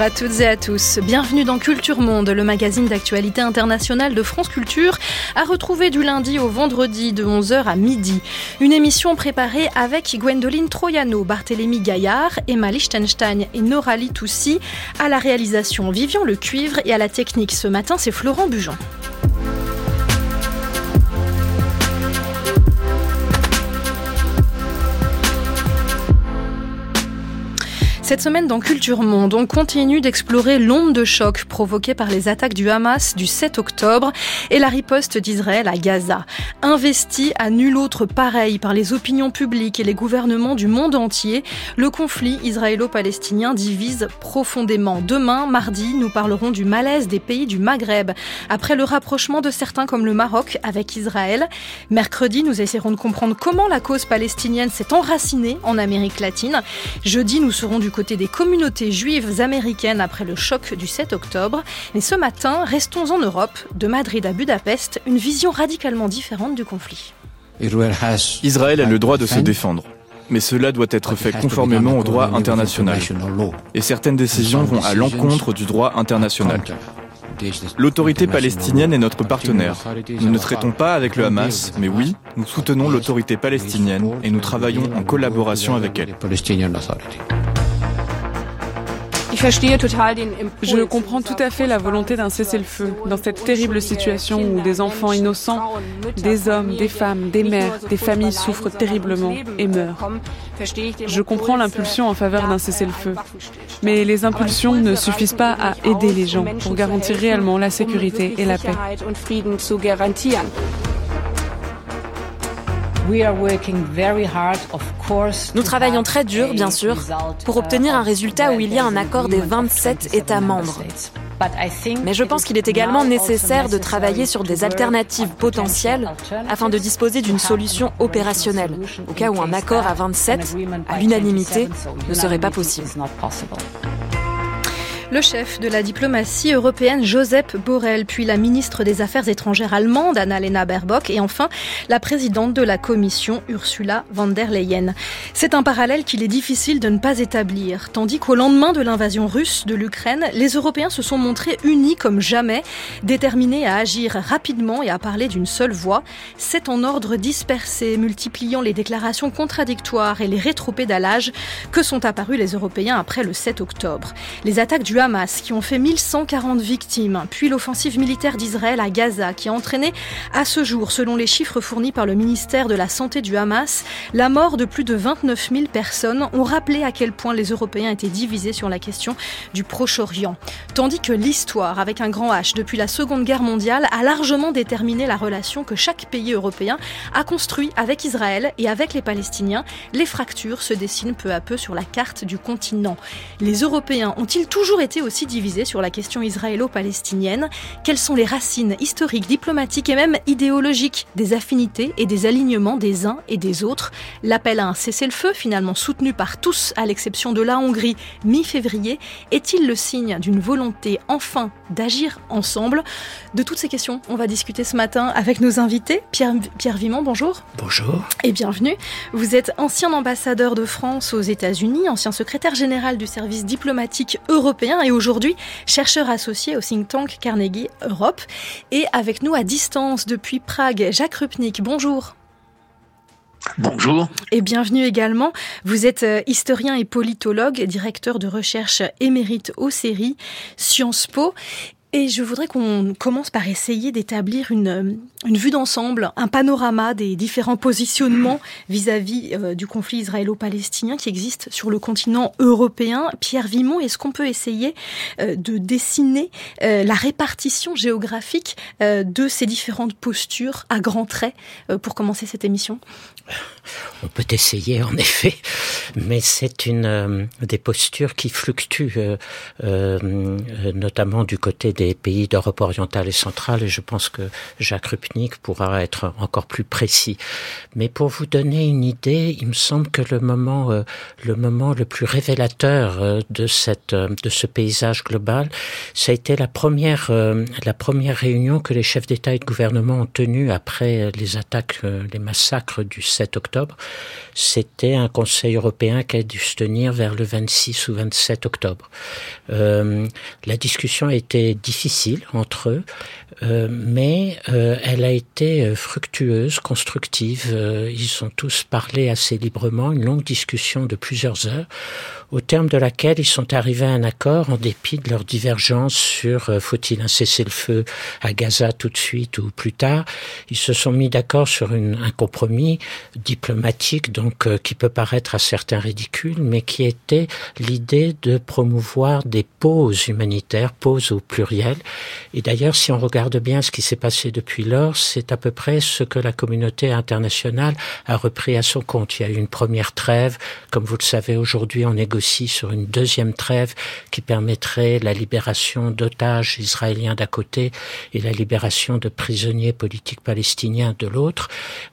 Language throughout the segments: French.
Bonjour à toutes et à tous. Bienvenue dans Culture Monde, le magazine d'actualité internationale de France Culture, à retrouver du lundi au vendredi de 11h à midi. Une émission préparée avec Gwendoline Troyano, Barthélémy Gaillard, Emma Lichtenstein et Nora Toussi à la réalisation Vivian Le Cuivre et à la technique. Ce matin, c'est Florent Bujon. Cette semaine dans Culture Monde, on continue d'explorer l'onde de choc provoquée par les attaques du Hamas du 7 octobre et la riposte d'Israël à Gaza. Investi à nul autre pareil par les opinions publiques et les gouvernements du monde entier, le conflit israélo-palestinien divise profondément. Demain, mardi, nous parlerons du malaise des pays du Maghreb après le rapprochement de certains comme le Maroc avec Israël. Mercredi, nous essaierons de comprendre comment la cause palestinienne s'est enracinée en Amérique latine. Jeudi, nous serons du côté côté des communautés juives américaines après le choc du 7 octobre. Mais ce matin, restons en Europe, de Madrid à Budapest, une vision radicalement différente du conflit. Israël a le droit de se défendre. Mais cela doit être fait conformément au droit international. Et certaines décisions vont à l'encontre du droit international. L'autorité palestinienne est notre partenaire. Nous ne traitons pas avec le Hamas, mais oui, nous soutenons l'autorité palestinienne et nous travaillons en collaboration avec elle. Je comprends tout à fait la volonté d'un cessez-le-feu dans cette terrible situation où des enfants innocents, des hommes, des femmes, des mères, des familles souffrent terriblement et meurent. Je comprends l'impulsion en faveur d'un cessez-le-feu. Mais les impulsions ne suffisent pas à aider les gens pour garantir réellement la sécurité et la paix. Nous travaillons très dur, bien sûr, pour obtenir un résultat où il y a un accord des 27 États membres. Mais je pense qu'il est également nécessaire de travailler sur des alternatives potentielles afin de disposer d'une solution opérationnelle, au cas où un accord à 27, à l'unanimité, ne serait pas possible. Le chef de la diplomatie européenne, Joseph Borrell, puis la ministre des Affaires étrangères allemande, Annalena Baerbock, et enfin la présidente de la Commission, Ursula von der Leyen. C'est un parallèle qu'il est difficile de ne pas établir, tandis qu'au lendemain de l'invasion russe de l'Ukraine, les Européens se sont montrés unis comme jamais, déterminés à agir rapidement et à parler d'une seule voix. C'est en ordre dispersé, multipliant les déclarations contradictoires et les rétropédalages que sont apparus les Européens après le 7 octobre. Hamas qui ont fait 1140 victimes, puis l'offensive militaire d'Israël à Gaza qui a entraîné à ce jour, selon les chiffres fournis par le ministère de la Santé du Hamas, la mort de plus de 29 000 personnes ont rappelé à quel point les Européens étaient divisés sur la question du Proche-Orient. Tandis que l'histoire, avec un grand H, depuis la Seconde Guerre mondiale, a largement déterminé la relation que chaque pays européen a construit avec Israël et avec les Palestiniens, les fractures se dessinent peu à peu sur la carte du continent. Les Européens ont-ils toujours été aussi divisé sur la question israélo-palestinienne. Quelles sont les racines historiques, diplomatiques et même idéologiques des affinités et des alignements des uns et des autres? L'appel à un cessez-le-feu, finalement soutenu par tous, à l'exception de la Hongrie, mi-février, est-il le signe d'une volonté enfin d'agir ensemble? De toutes ces questions, on va discuter ce matin avec nos invités. Pierre, Pierre Vimont, bonjour. Bonjour. Et bienvenue. Vous êtes ancien ambassadeur de France aux États-Unis, ancien secrétaire général du service diplomatique européen et aujourd'hui chercheur associé au think tank Carnegie Europe. Et avec nous à distance depuis Prague, Jacques Rupnik. Bonjour. Bonjour. Et bienvenue également. Vous êtes euh, historien et politologue, directeur de recherche émérite au séries Sciences Po. Et je voudrais qu'on commence par essayer d'établir une, une vue d'ensemble, un panorama des différents positionnements vis-à-vis euh, du conflit israélo-palestinien qui existe sur le continent européen. Pierre Vimont, est-ce qu'on peut essayer euh, de dessiner euh, la répartition géographique de ces différentes postures à grands traits pour commencer cette émission? On peut essayer, en effet, mais c'est une des postures qui fluctuent, notamment du côté des pays d'Europe orientale et centrale. Et je pense que Jacques Pourra être encore plus précis. Mais pour vous donner une idée, il me semble que le moment, le moment le plus révélateur de cette, de ce paysage global, ça a été la première, la première réunion que les chefs d'État et de gouvernement ont tenue après les attaques, les massacres du 7 octobre c'était un Conseil européen qui a dû se tenir vers le 26 ou 27 octobre. Euh, la discussion a été difficile entre eux, euh, mais euh, elle a été fructueuse, constructive. ils ont tous parlé assez librement, une longue discussion de plusieurs heures au terme de laquelle ils sont arrivés à un accord en dépit de leurs divergences sur euh, faut-il un cessez-le-feu à Gaza tout de suite ou plus tard. Ils se sont mis d'accord sur une, un compromis diplomatique donc euh, qui peut paraître à certains ridicule, mais qui était l'idée de promouvoir des pauses humanitaires, pauses au pluriel. Et d'ailleurs, si on regarde bien ce qui s'est passé depuis lors, c'est à peu près ce que la communauté internationale a repris à son compte. Il y a eu une première trêve, comme vous le savez aujourd'hui, on négocie aussi sur une deuxième trêve qui permettrait la libération d'otages israéliens d'un côté et la libération de prisonniers politiques palestiniens de l'autre.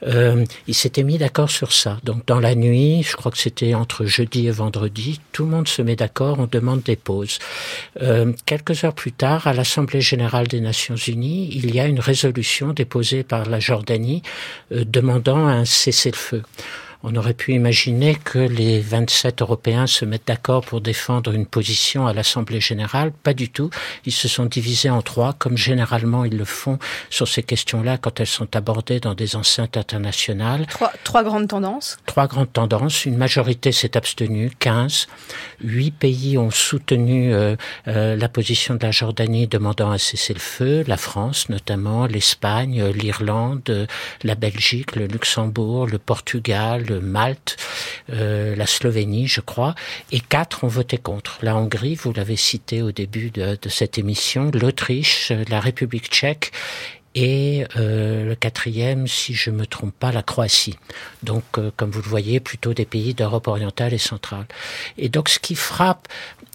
Euh, ils s'étaient mis d'accord sur ça. Donc dans la nuit, je crois que c'était entre jeudi et vendredi, tout le monde se met d'accord, on demande des pauses. Euh, quelques heures plus tard, à l'Assemblée générale des Nations unies, il y a une résolution déposée par la Jordanie euh, demandant un cessez-le-feu. On aurait pu imaginer que les 27 Européens se mettent d'accord pour défendre une position à l'Assemblée générale. Pas du tout. Ils se sont divisés en trois, comme généralement ils le font sur ces questions-là quand elles sont abordées dans des enceintes internationales. Trois, trois grandes tendances. Trois grandes tendances. Une majorité s'est abstenue, 15. Huit pays ont soutenu euh, euh, la position de la Jordanie demandant un cessez-le-feu. La France notamment, l'Espagne, l'Irlande, la Belgique, le Luxembourg, le Portugal, Malte, euh, la Slovénie, je crois, et quatre ont voté contre. La Hongrie, vous l'avez cité au début de, cette émission, l'Autriche, la République tchèque et euh, le quatrième, si je me trompe pas, la Croatie. Donc, euh, comme vous le voyez, plutôt des pays d'Europe orientale et centrale. Et donc, ce qui frappe,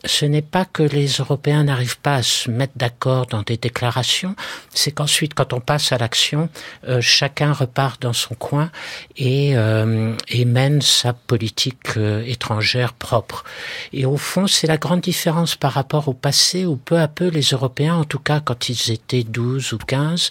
ce n'est pas que les Européens n'arrivent pas à se mettre d'accord dans des déclarations, c'est qu'ensuite, quand on passe à l'action, euh, chacun repart dans son coin et, euh, et mène sa politique euh, étrangère propre. Et au fond, c'est la grande différence par rapport au passé où peu à peu les Européens, en tout cas quand ils étaient 12 ou 15,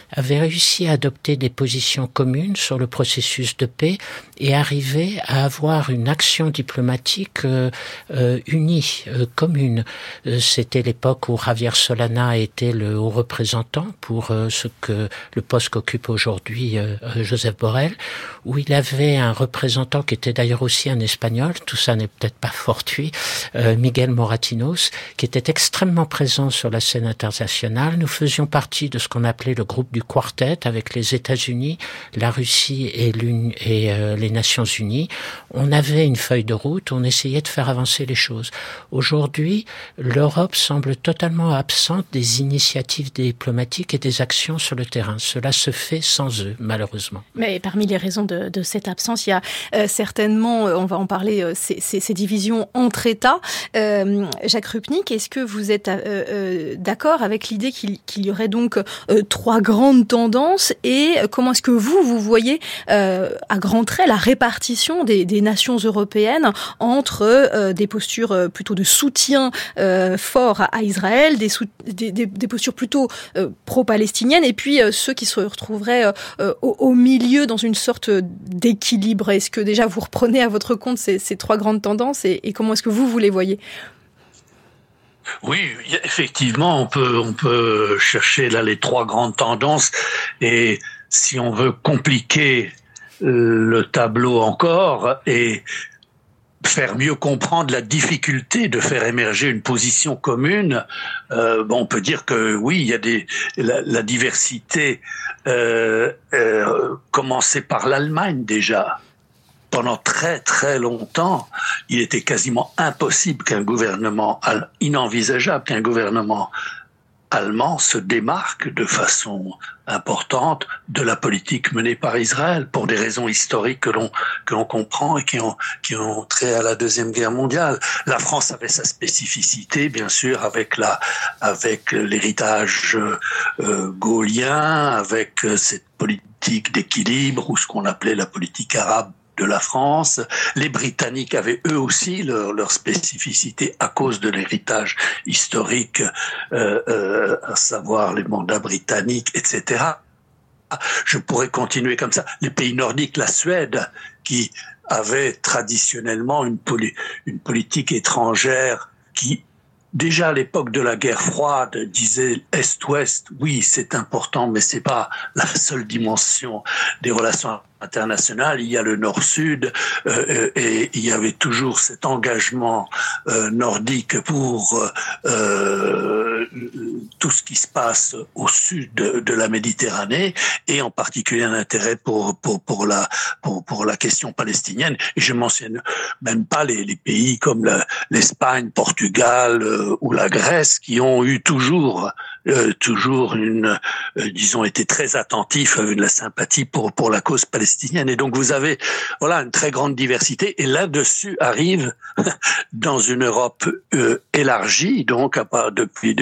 avaient réussi à adopter des positions communes sur le processus de paix et arriver à avoir une action diplomatique euh, euh, unie, euh, commune. C'était l'époque où Javier Solana était le haut représentant pour ce que le poste qu'occupe aujourd'hui Joseph Borrell, où il avait un représentant qui était d'ailleurs aussi un espagnol, tout ça n'est peut-être pas fortuit, Miguel Moratinos, qui était extrêmement présent sur la scène internationale. Nous faisions partie de ce qu'on appelait le groupe du quartet avec les États-Unis, la Russie et, euh, les Nations Unies. On avait une feuille de route, on essayait de faire avancer les choses. Aujourd'hui, l'Europe semble totalement absente des initiatives diplomatiques et des actions sur le terrain. Cela se fait sans eux, malheureusement. Mais parmi les raisons de, cette absence, il y a euh, certainement, euh, on va en parler, ces, divisions entre États. Jacques Rupnik, est-ce que vous êtes d'accord avec l'idée qu'il y aurait donc trois grands tendance et comment est-ce que vous, vous voyez euh, à grands traits la répartition des, nations européennes entre euh, des postures euh, plutôt de soutien fort à, Israël, des, postures plutôt pro-palestiniennes et puis ceux qui se retrouveraient au, milieu dans une sorte d'équilibre. Est-ce que déjà vous reprenez à votre compte ces, trois grandes tendances et, et comment est-ce que vous, vous les voyez? Oui, effectivement, on peut, on peut chercher là les trois grandes tendances. Et si on veut compliquer le tableau encore et faire mieux comprendre la difficulté de faire émerger une position commune, euh, bon, on peut dire que oui, il y a des la, diversité euh, euh, commencée par l'Allemagne déjà pendant très très longtemps, il était quasiment impossible qu'un gouvernement, inenvisageable qu'un gouvernement allemand se démarque de façon importante de la politique menée par Israël pour des raisons historiques que l'on que l'on comprend et qui ont qui ont trait à la deuxième guerre mondiale. La France avait sa spécificité, bien sûr, avec la avec l'héritage euh, gaulien, avec cette politique d'équilibre ou ce qu'on appelait la politique arabe la France. Les Britanniques avaient eux aussi leur, leur spécificité à cause de l'héritage historique, euh, euh, à savoir les mandats britanniques, etc. Je pourrais continuer comme ça. Les pays nordiques, la Suède, qui avait traditionnellement une, une politique étrangère qui déjà à l'époque de la guerre froide disait Est-Ouest, oui, c'est important, mais c'est pas la seule dimension des relations internationales. Il y a le Nord-Sud euh, euh, et il y avait toujours cet engagement euh, nordique pour euh, tout ce qui se passe au sud de, la Méditerranée et en particulier un intérêt pour pour pour la pour, pour la question palestinienne. Et je mentionne même pas les, les pays comme l'Espagne, Portugal ou la Grèce qui ont eu toujours euh, toujours une, euh, disons, été très attentif, euh, de la sympathie pour pour la cause palestinienne. Et donc vous avez, voilà, une très grande diversité. Et là-dessus arrive, dans une Europe élargie, donc à part depuis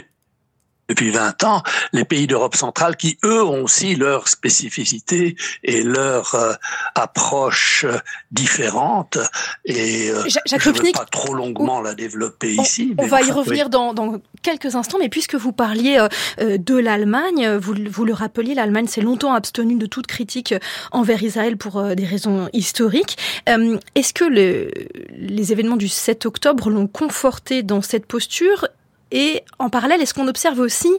depuis 20 ans, les pays d'Europe centrale qui, eux, ont aussi leur spécificité et leur euh, approche euh, différente. Et euh, je ne vais pas trop longuement la développer ici. On va y revenir dans, dans, quelques instants, mais puisque vous parliez de l'Allemagne, vous, vous le rappeliez, l'Allemagne s'est longtemps abstenue de toute critique envers Israël pour des raisons historiques. Est-ce que le, les événements du 7 octobre l'ont conforté dans cette posture et en parallèle, est-ce qu'on observe aussi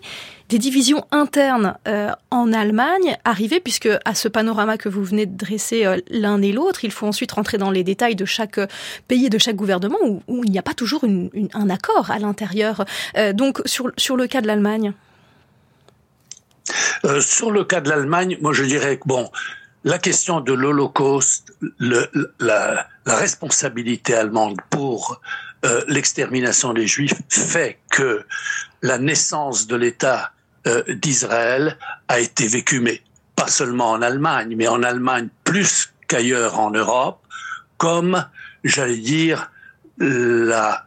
des divisions internes euh, en Allemagne arriver, puisque à ce panorama que vous venez de dresser euh, l'un et l'autre, il faut ensuite rentrer dans les détails de chaque euh, pays et de chaque gouvernement où, il n'y a pas toujours un accord à l'intérieur. Donc sur, sur le cas de l'Allemagne Sur le cas de l'Allemagne, moi je dirais que bon, la question de l'Holocauste, la, responsabilité allemande pour euh, l'extermination des Juifs fait que la naissance de l'État euh, d'Israël a été vécue, mais pas seulement en Allemagne, mais en Allemagne plus qu'ailleurs en Europe, comme, j'allais dire, la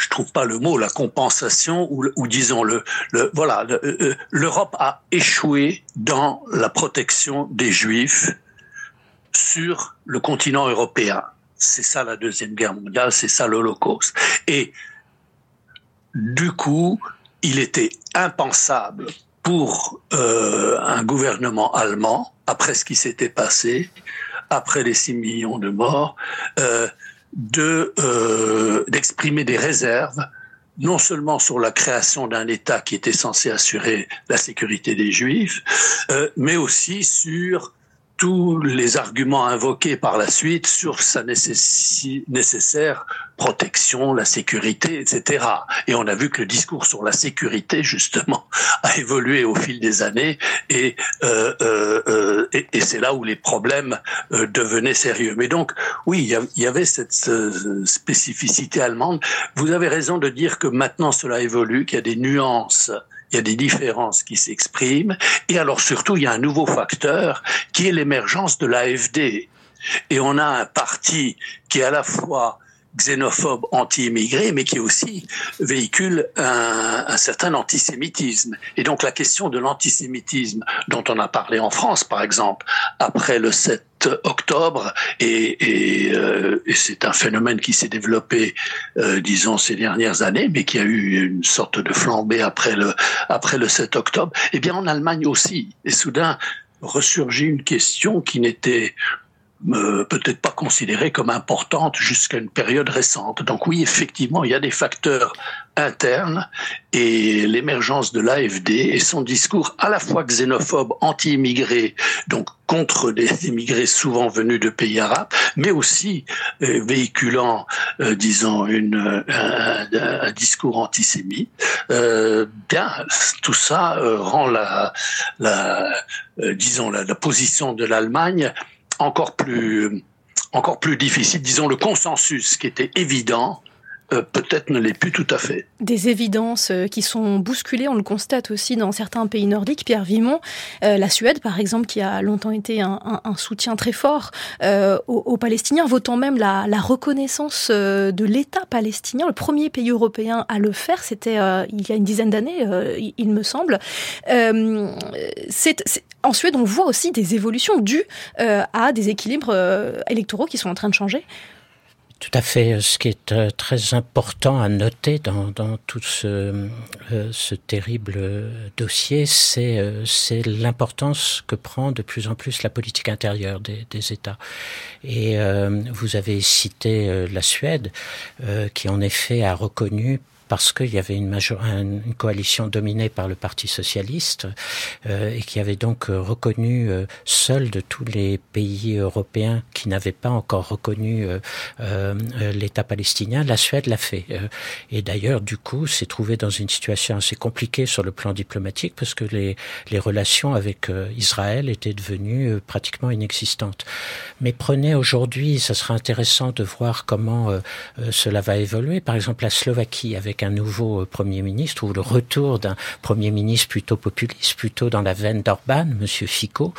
je trouve pas le mot, la compensation ou, ou disons le, le voilà, euh, l'Europe a échoué dans la protection des Juifs sur le continent européen. C'est ça la Deuxième Guerre mondiale, c'est ça l'Holocauste. Et du coup, il était impensable pour euh, un gouvernement allemand, après ce qui s'était passé, après les 6 millions de morts, euh, euh, d'exprimer des réserves non seulement sur la création d'un État qui était censé assurer la sécurité des Juifs, mais aussi sur tous les arguments invoqués par la suite sur sa nécessaire protection, la sécurité, etc. Et on a vu que le discours sur la sécurité, justement, a évolué au fil des années et, euh, euh, euh et, et c'est là où les problèmes euh, devenaient sérieux. Mais donc, oui, il y avait cette spécificité allemande. Vous avez raison de dire que maintenant cela évolue, qu'il y a des nuances il y a des différences qui s'expriment. Et alors surtout, il y a un nouveau facteur qui est l'émergence de l'AFD. Et on a un parti qui est à la fois xénophobe, anti-immigré, mais qui aussi véhicule un, un, certain antisémitisme. Et donc la question de l'antisémitisme, dont on a parlé en France, par exemple, après le 7 octobre, et, et, euh, et c'est un phénomène qui s'est développé, euh, disons, ces dernières années, mais qui a eu une sorte de flambée après le, après le 7 octobre, eh bien en Allemagne aussi. Et soudain, ressurgit une question qui n'était euh, peut-être pas considérée comme importante jusqu'à une période récente. Donc oui, effectivement, il y a des facteurs internes et l'émergence de l'AFD et son discours à la fois xénophobe, anti-immigré, donc contre des immigrés souvent venus de pays arabes, mais aussi euh, véhiculant, euh, disons, une, un, un, discours antisémite. Euh, bien, tout ça euh, rend la, la disons, la, la position de l'Allemagne encore plus, encore plus difficile. Disons, le consensus qui était évident euh, peut-être ne l'est plus tout à fait. Des évidences euh, qui sont bousculées, on le constate aussi dans certains pays nordiques. Pierre Vimont, la Suède par exemple, qui a longtemps été un, soutien très fort aux, Palestiniens, votant même la, reconnaissance de l'État palestinien, le premier pays européen à le faire, c'était il y a une dizaine d'années, il, me semble. en Suède, on voit aussi des évolutions dues à des équilibres électoraux qui sont en train de changer. Tout à fait. Ce qui est euh, très important à noter dans, tout ce, euh, terrible dossier, c'est euh, l'importance que prend de plus en plus la politique intérieure des États. Et vous avez cité la Suède, qui en effet a reconnu parce qu'il y avait une, major une, coalition dominée par le Parti socialiste euh, et qui avait donc euh, reconnu euh, seul de tous les pays européens qui n'avaient pas encore reconnu euh, l'État palestinien, la Suède l'a fait. et d'ailleurs, du coup, s'est trouvé dans une situation assez compliquée sur le plan diplomatique parce que les, les relations avec Israël étaient devenues pratiquement inexistantes. Mais prenez aujourd'hui, ça sera intéressant de voir comment cela va évoluer. Par exemple, la Slovaquie avec un nouveau euh, Premier ministre ou le retour d'un Premier ministre plutôt populiste, plutôt dans la veine d'Orban, Monsieur Fico.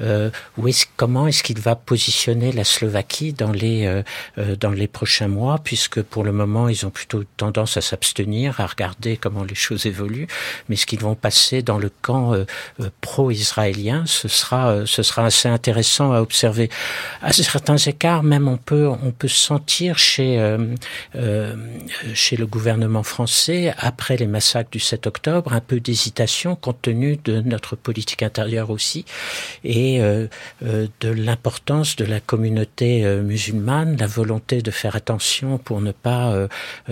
Euh, où est comment est-ce qu'il va positionner la Slovaquie dans les euh, euh, dans les prochains mois, puisque pour le moment ils ont plutôt tendance à s'abstenir, à regarder comment les choses évoluent, mais ce qu'ils vont passer dans le camp pro-israélien, ce sera ce sera assez intéressant à observer. À certains écarts, même on peut on peut sentir chez chez le gouvernement français, après les massacres du 7 octobre, un peu d'hésitation compte tenu de notre politique intérieure aussi et euh, euh, de l'importance de la communauté euh, musulmane, la volonté de faire attention pour ne pas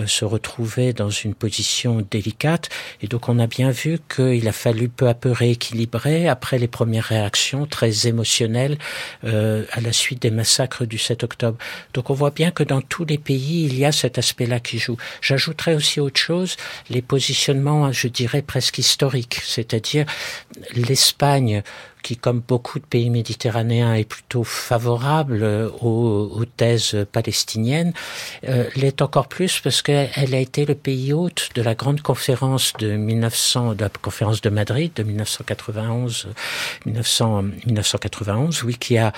se retrouver dans une position délicate. Et donc on a bien vu qu'il a fallu peu à peu rééquilibrer après les premières réactions très émotionnelles à la suite des massacres du 7 octobre. Donc on voit bien que dans tous les pays, il y a cet aspect-là qui joue. J'ajouterais aussi autre chose, les positionnements, je dirais, presque historiques, c'est-à-dire l'Espagne qui, comme beaucoup de pays méditerranéens, est plutôt favorable euh, aux, thèses palestiniennes, euh, l'est encore plus parce qu'elle a été le pays hôte de la grande conférence de 1900, de la conférence de Madrid de 1991, 1900, 1991, oui, qui a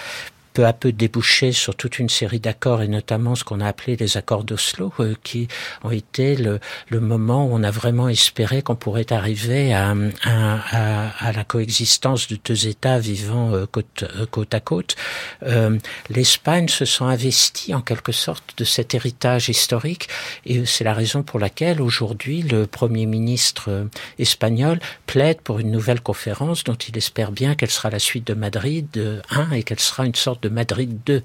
peu à peu débouché sur toute une série d'accords et notamment ce qu'on a appelé les accords d'Oslo euh, qui ont été le, le, moment où on a vraiment espéré qu'on pourrait arriver à, à, à, la coexistence de deux États vivant euh, côte, euh, côte à côte. L'Espagne se sent investie en quelque sorte de cet héritage historique et c'est la raison pour laquelle aujourd'hui le Premier ministre espagnol plaide pour une nouvelle conférence dont il espère bien qu'elle sera la suite de Madrid 1 et qu'elle sera une sorte de Madrid 2.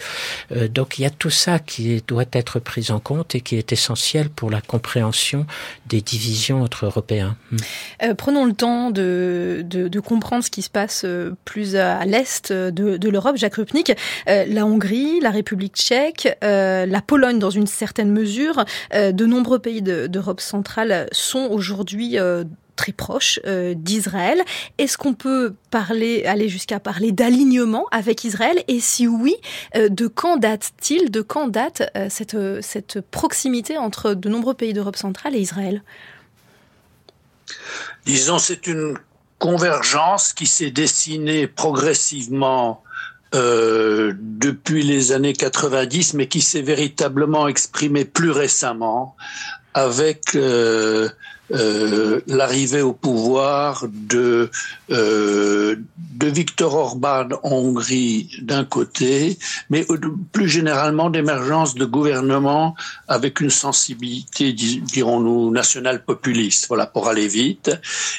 Euh, donc il y a tout ça qui doit être pris en compte et qui est essentiel pour la compréhension des divisions entre Européens. Hmm. Euh, prenons le temps de, de, comprendre ce qui se passe euh, plus à l'est de, de l'Europe. Jacques Rupnik, la Hongrie, la République tchèque, la Pologne dans une certaine mesure, de nombreux pays d'Europe centrale sont aujourd'hui très proche euh, d'Israël. Est-ce qu'on peut parler, aller jusqu'à parler d'alignement avec Israël? Et si oui, euh, de quand date-t-il De quand date euh, cette, cette proximité entre de nombreux pays d'Europe centrale et Israël? Disons, c'est une convergence qui s'est dessinée progressivement depuis les années 90, mais qui s'est véritablement exprimée plus récemment avec euh, euh, l'arrivée au pouvoir de, euh, de Viktor Orban en Hongrie d'un côté, mais plus généralement d'émergence de gouvernements avec une sensibilité, dirons-nous, nationale populiste, voilà, pour aller vite.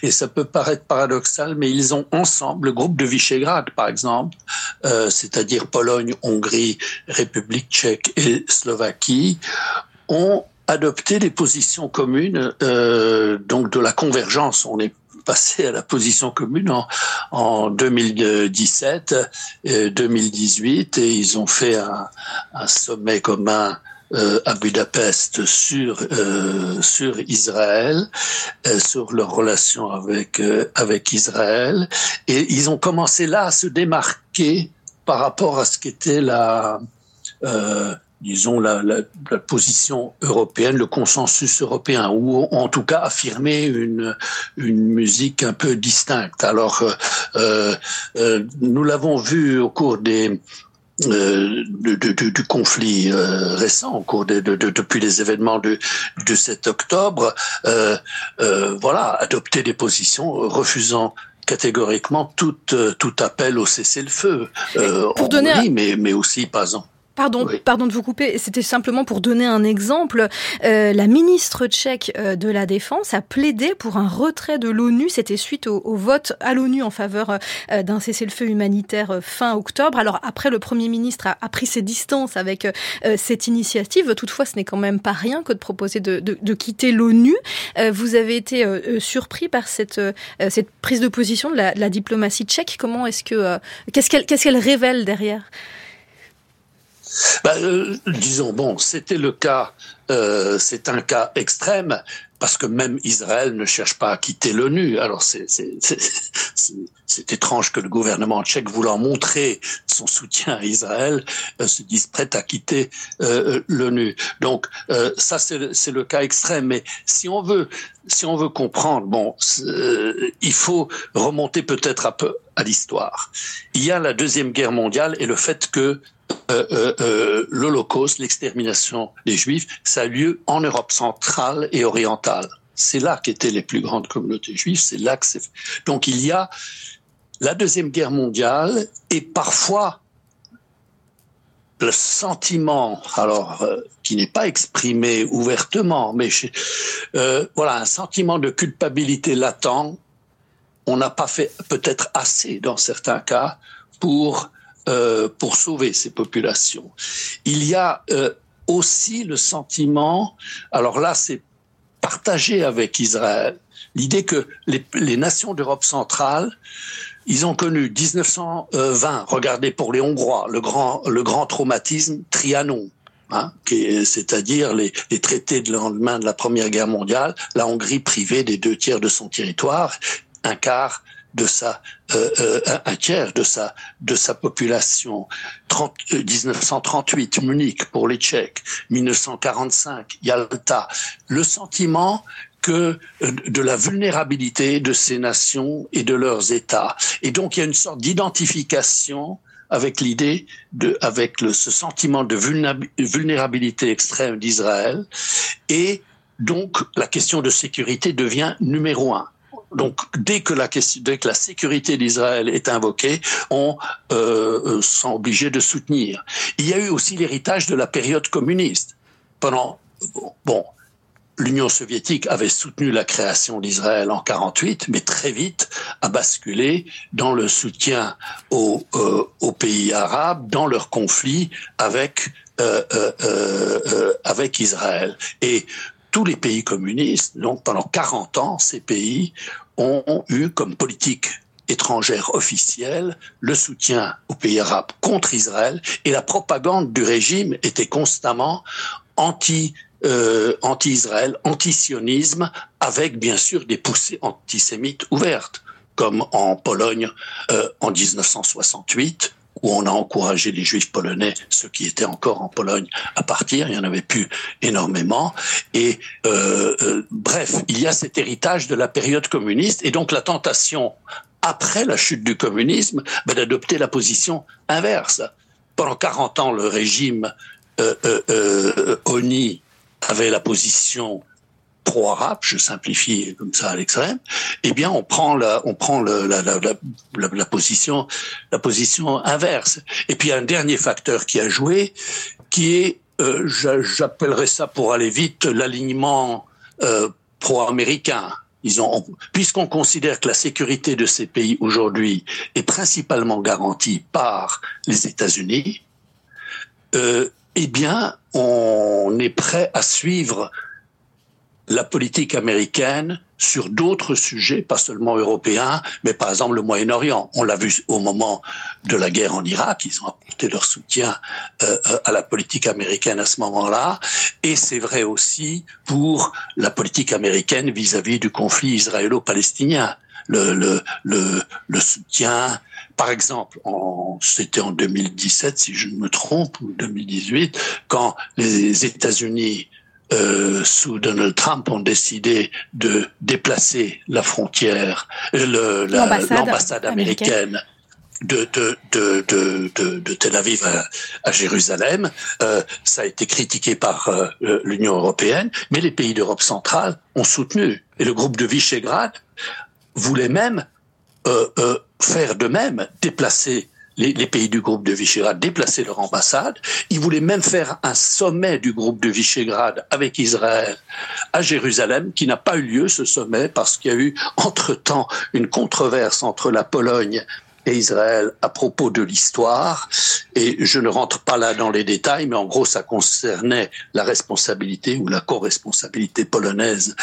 Et ça peut paraître paradoxal, mais ils ont ensemble, le groupe de Visegrad, par exemple, euh, c'est-à-dire Pologne, Hongrie, République tchèque et Slovaquie, ont adopter des positions communes, euh, donc de la convergence. On est passé à la position commune en, en 2017, et 2018, et ils ont fait un, sommet commun euh, à Budapest sur euh, sur Israël, sur leur relation avec avec Israël, et ils ont commencé là à se démarquer par rapport à ce qu'était la disons, la, la, la, position européenne, le consensus européen, ou en tout cas affirmer une, une musique un peu distincte. Alors, euh, euh, nous l'avons vu au cours des euh, du, du, du, conflit euh, récent, au cours de, de, depuis les événements du, du 7 octobre, euh, voilà, adopter des positions refusant catégoriquement tout, tout appel au cessez-le-feu. pour donner oui, mais, mais aussi pas en Pardon, pardon de vous couper. C'était simplement pour donner un exemple. Euh, la ministre tchèque euh, de la Défense a plaidé pour un retrait de l'ONU. C'était suite au, au, vote à l'ONU en faveur euh, d'un cessez-le-feu humanitaire euh, fin octobre. Alors après, le Premier ministre a, a pris ses distances avec euh, cette initiative. Toutefois, ce n'est quand même pas rien que de proposer de, de, de quitter l'ONU. vous avez été surpris par cette, cette prise de position de la, de la diplomatie tchèque. Comment est-ce que qu'est-ce qu'elle qu'est-ce qu'elle révèle derrière? Bah, euh, disons, bon, c'était le cas, euh, c'est un cas extrême, parce que même Israël ne cherche pas à quitter l'ONU. Alors c'est étrange que le gouvernement tchèque, voulant montrer son soutien à Israël, euh, se dise prêt à quitter euh, l'ONU. Donc ça c'est le cas extrême. Mais si on veut, si on veut comprendre, bon, il faut remonter peut-être un peu à l'histoire. Il y a la deuxième guerre mondiale et le fait que l'Holocauste, l'extermination des Juifs, ça a lieu en Europe centrale et orientale. C'est là qu'étaient les plus grandes communautés juives, c'est là que c'est. Donc il y a la deuxième guerre mondiale et parfois le sentiment, alors euh, qui n'est pas exprimé ouvertement, mais euh, voilà un sentiment de culpabilité latent. On n'a pas fait peut-être assez dans certains cas pour euh, pour sauver ces populations. Il y a euh, aussi le sentiment, alors là c'est partagé avec Israël, l'idée que les, nations d'Europe centrale, ils ont connu 1920, regardez pour les Hongrois, le grand, le grand traumatisme Trianon, Hein, c'est-à-dire les, les, traités de lendemain de la Première Guerre mondiale, la Hongrie privée des deux tiers de son territoire, un quart de sa euh, euh, un tiers de sa de sa population. 30, euh, 1938 Munich pour les Tchèques. 1945 Yalta. Le sentiment que euh, de la vulnérabilité de ces nations et de leurs États. Et donc il y a une sorte d'identification avec l'idée de, avec le, ce sentiment de vulnérabilité extrême d'Israël, et donc la question de sécurité devient numéro un. Donc, dès que la, question, dès que la sécurité d'Israël est invoquée, on euh, sent obligé de soutenir. Il y a eu aussi l'héritage de la période communiste. Pendant bon, l'Union soviétique avait soutenu la création d'Israël en 48, mais très vite a basculé dans le soutien aux, euh, pays arabes dans leur conflit avec euh, euh, euh avec Israël. Et tous les pays communistes, donc pendant 40 ans, ces pays ont eu comme politique étrangère officielle le soutien aux pays arabes contre Israël et la propagande du régime était constamment anti euh, anti-Israël, anti-sionisme, avec bien sûr des poussées antisémites ouvertes, comme en Pologne euh, en 1968 où on a encouragé les juifs polonais, ceux qui étaient encore en Pologne, à partir. Il y en avait plus énormément. Et euh, euh, bref, il y a cet héritage de la période communiste et donc la tentation, après la chute du communisme, ben, d'adopter la position inverse. Pendant 40 ans, le régime euh, euh, euh, ONI avait la position pro-arabe, je simplifie comme ça à l'extrême, eh bien on prend la, on prend la, la, la, la, position, la position inverse. Et puis un dernier facteur qui a joué, qui est, euh, j'appellerais ça pour aller vite, l'alignement euh, pro-américain. Puisqu'on considère que la sécurité de ces pays aujourd'hui est principalement garantie par les États-Unis, euh, eh bien, on est prêt à suivre la politique américaine sur d'autres sujets, pas seulement européens, mais par exemple le Moyen-Orient. On l'a vu au moment de la guerre en Irak, ils ont apporté leur soutien euh, à la politique américaine à ce moment-là, et c'est vrai aussi pour la politique américaine vis-à-vis -vis du conflit israélo-palestinien. Le, le, le, le soutien par exemple, c'était en 2017, si je ne me trompe, ou 2018, quand les États-Unis euh, sous Donald Trump ont décidé de déplacer la frontière, l'ambassade américaine de, de, de, de, de Tel Aviv à, Jérusalem. Euh, ça a été critiqué par euh, l'Union européenne, mais les pays d'Europe centrale ont soutenu. Et le groupe de Visegrad voulait même euh, euh, faire de même, déplacer les, les, pays du groupe de Visegrad, déplacer leur ambassade. Ils voulaient même faire un sommet du groupe de Visegrad avec Israël à Jérusalem, qui n'a pas eu lieu, ce sommet, parce qu'il y a eu entre-temps une controverse entre la Pologne et Israël à propos de l'histoire. Et je ne rentre pas là dans les détails, mais en gros, ça concernait la responsabilité ou la co-responsabilité polonaise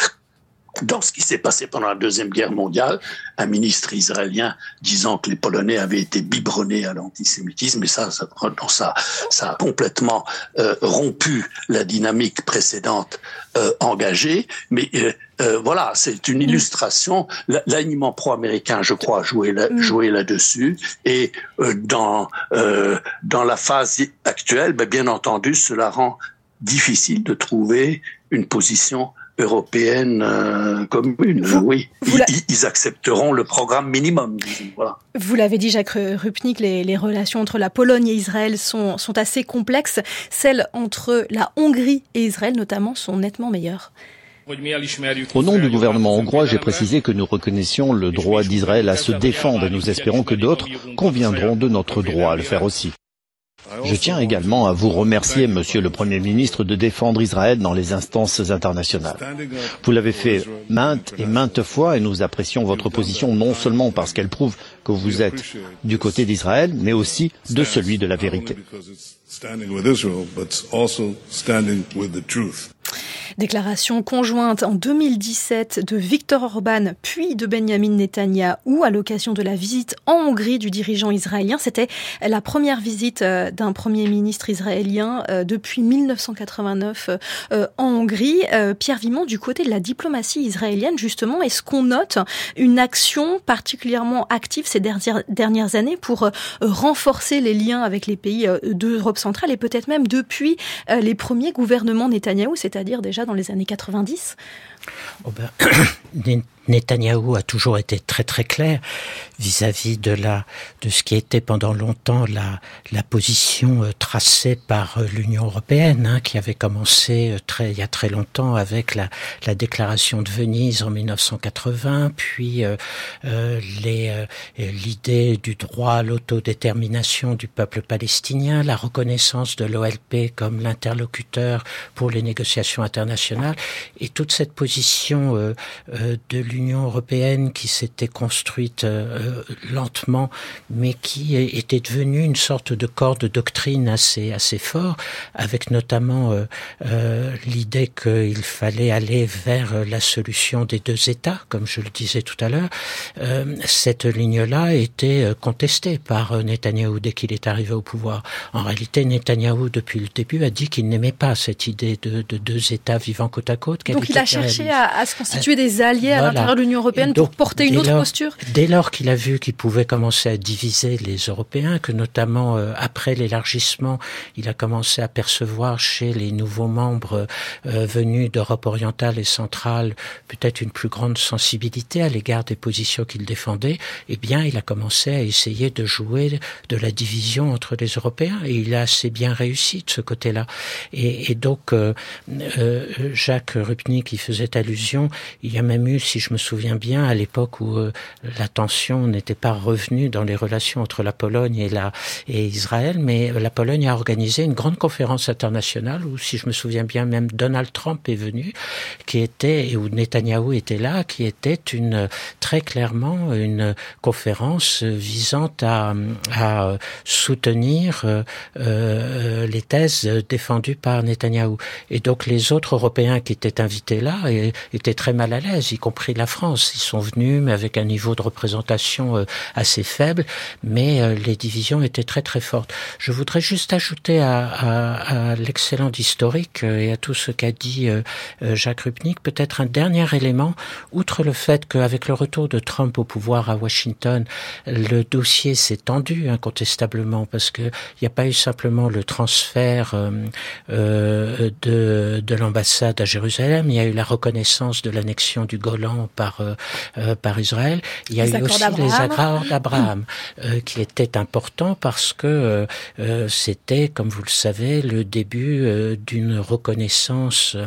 dans ce qui s'est passé pendant la Deuxième Guerre mondiale, un ministre israélien disant que les Polonais avaient été biberonnés à l'antisémitisme, et ça, ça, ça, ça a complètement euh, rompu la dynamique précédente euh, engagée. Mais euh, euh voilà, c'est une illustration. L'alignement pro-américain, je crois, jouait là, mm. jouait là-dessus. Et euh, dans dans la phase actuelle, ben, bien entendu, cela rend difficile de trouver une position européenne euh, commune. oui, ils, accepteront le programme minimum. Vous l'avez dit, Jacques Rupnik, les, relations entre la Pologne et Israël sont, sont assez complexes. Celles entre la Hongrie et Israël, notamment, sont nettement meilleures. Au nom du gouvernement hongrois, j'ai précisé que nous reconnaissions le droit d'Israël à se défendre et nous espérons que d'autres conviendront de notre droit à le faire aussi. Je tiens également à vous remercier, Monsieur le Premier ministre, de défendre Israël dans les instances internationales. Vous l'avez fait maintes et maintes fois et nous apprécions votre position non seulement parce qu'elle prouve que vous êtes du côté d'Israël, mais aussi de celui de la vérité. Déclaration conjointe en 2017 de Viktor Orban puis de Benjamin Netanyahou à l'occasion de la visite en Hongrie du dirigeant israélien. C'était la première visite euh, d'un premier ministre israélien euh, depuis 1989 euh, en Hongrie. Pierre Vimont, du côté de la diplomatie israélienne, justement, est-ce qu'on note une action particulièrement active ces dernières années pour renforcer les liens avec les pays d'Europe centrale et peut-être même depuis les premiers gouvernements Netanyahou, c'est-à-dire déjà dans les années 90 oh ben, Netanyahou a toujours été très très clair vis-à-vis de la de ce qui était pendant longtemps la la position euh, tracée par euh, l'Union européenne, hein, qui avait commencé euh, très il y a très longtemps avec la la déclaration de Venise en 1980, puis les l'idée du droit à l'autodétermination du peuple palestinien, la reconnaissance de l'OLP comme l'interlocuteur pour les négociations internationales, et toute cette position de l'Union l'Union européenne qui s'était construite euh, lentement, mais qui était devenue une sorte de corps de doctrine assez assez fort, avec notamment euh, euh, l'idée qu'il fallait aller vers la solution des deux États, comme je le disais tout à l'heure. cette ligne-là été contestée par Netanyahou dès qu'il est arrivé au pouvoir. En réalité, Netanyahou, depuis le début, a dit qu'il n'aimait pas cette idée de, de, deux États vivant côte à côte. Donc il a cherché à, à, se constituer des alliés à l'Union européenne pour porter une autre posture Dès lors qu'il a vu qu'il pouvait commencer à diviser les Européens, que notamment euh, après l'élargissement, il a commencé à percevoir chez les nouveaux membres euh, venus d'Europe orientale et centrale peut-être une plus grande sensibilité à l'égard des positions qu'il défendait, eh bien, il a commencé à essayer de jouer de la division entre les Européens et il a assez bien réussi de ce côté-là. Et, et, donc, euh, Jacques Rupnik qui faisait allusion, il y a même eu, si je me souviens bien, à l'époque où euh, la tension n'était pas revenue dans les relations entre la Pologne et, Israël, mais la Pologne a organisé une grande conférence internationale où, si je me souviens bien, même Donald Trump est venu, qui était, et où Netanyahou était là, qui était une, très clairement une conférence visant à, soutenir euh, les thèses défendues par Netanyahou. Et donc les autres Européens qui étaient invités là étaient très mal à l'aise, y compris la France. Ils sont venus, mais avec un niveau de représentation assez faible, mais les divisions étaient très très fortes. Je voudrais juste ajouter à, à, l'excellent historique et à tout ce qu'a dit Jacques Rupnik, peut-être un dernier élément, outre le fait qu'avec le retour de Trump au pouvoir à Washington, le dossier s'est tendu incontestablement parce que il n'y a pas eu simplement le transfert euh, euh, de, de l'ambassade à Jérusalem, il y a eu la reconnaissance de l'annexion du Golan par euh, par Israël, il y a eu aussi les accords d'Abraham qui étaient importants parce que c'était, comme vous le savez, le début d'une reconnaissance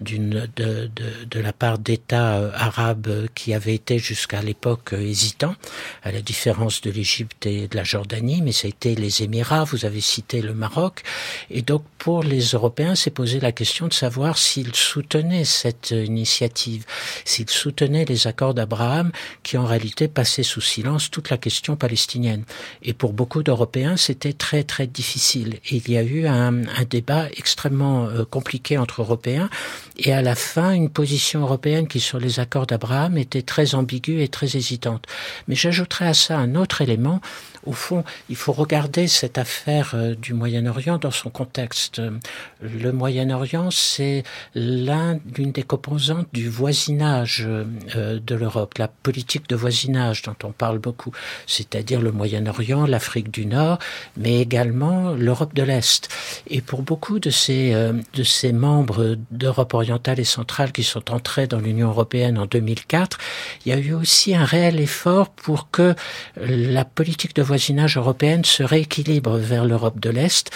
d'une de, de, de, la part d'États arabes qui avaient été jusqu'à l'époque hésitants, à la différence de l'Égypte et de la Jordanie, mais ça a été les Émirats, vous avez cité le Maroc. Et donc pour les Européens, c'est posé la question de savoir s'ils soutenaient cette initiative, s'ils soutenaient les accords d'Abraham qui en réalité passaient sous silence toute la question palestinienne. Et pour beaucoup d'Européens, c'était très très difficile. Et il y a eu un, débat extrêmement euh, compliqué entre Européens et à la fin une position européenne qui sur les accords d'Abraham était très ambiguë et très hésitante. Mais j'ajouterais à ça un autre élément au fond, il faut regarder cette affaire euh, du Moyen-Orient dans son contexte. Le Moyen-Orient, c'est l'un, l'une des composantes du voisinage euh, de l'Europe, la politique de voisinage dont on parle beaucoup, c'est-à-dire le Moyen-Orient, l'Afrique du Nord, mais également l'Europe de l'Est. Et pour beaucoup de ces, euh, de ces membres d'Europe orientale et centrale qui sont entrés dans l'Union européenne en 2004, il y a eu aussi un réel effort pour que la politique de voisinage voisinage européenne se rééquilibre vers l'Europe de l'Est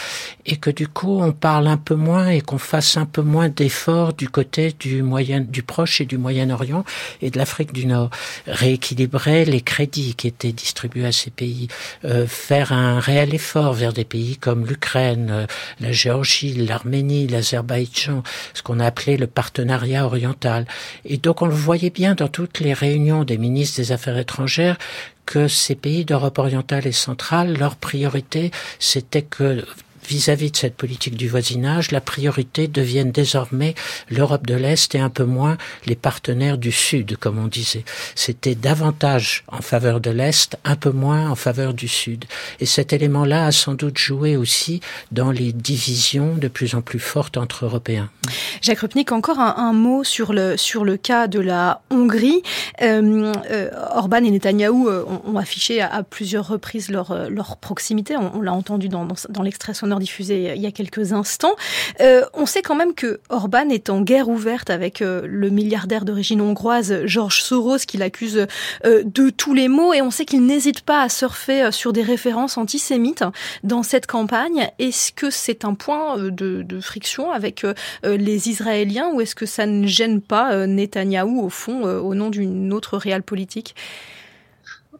et que du coup on parle un peu moins et qu'on fasse un peu moins d'efforts du côté du moyen, du Proche et du Moyen-Orient et de l'Afrique du Nord. Rééquilibrer les crédits qui étaient distribués à ces pays, euh, faire un réel effort vers des pays comme l'Ukraine, euh, la Géorgie, l'Arménie, l'Azerbaïdjan, ce qu'on a appelé le partenariat oriental. Et donc on le voyait bien dans toutes les réunions des ministres des Affaires étrangères que ces pays d'Europe orientale et centrale, leur priorité, c'était que vis-à-vis de cette politique du voisinage, la priorité devienne désormais l'Europe de l'Est et un peu moins les partenaires du Sud, comme on disait. C'était davantage en faveur de l'Est, un peu moins en faveur du Sud. Et cet élément-là a sans doute joué aussi dans les divisions de plus en plus fortes entre Européens. Jacques Rupnik, encore un, mot sur le, sur le cas de la Hongrie. Euh, euh, Orban et Netanyahou euh, ont, affiché à, plusieurs reprises leur, leur proximité. On, l'a entendu dans, dans, dans l'extrait sonore diffusé il y a quelques instants. Euh, on sait quand même que Orban est en guerre ouverte avec euh, le milliardaire d'origine hongroise Georges Soros, qui l'accuse euh, de tous les maux, et on sait qu'il n'hésite pas à surfer sur des références antisémites dans cette campagne. Est-ce que c'est un point de, de friction avec les Israéliens, ou est-ce que ça ne gêne pas Netanyahou au fond au nom d'une autre réelle politique?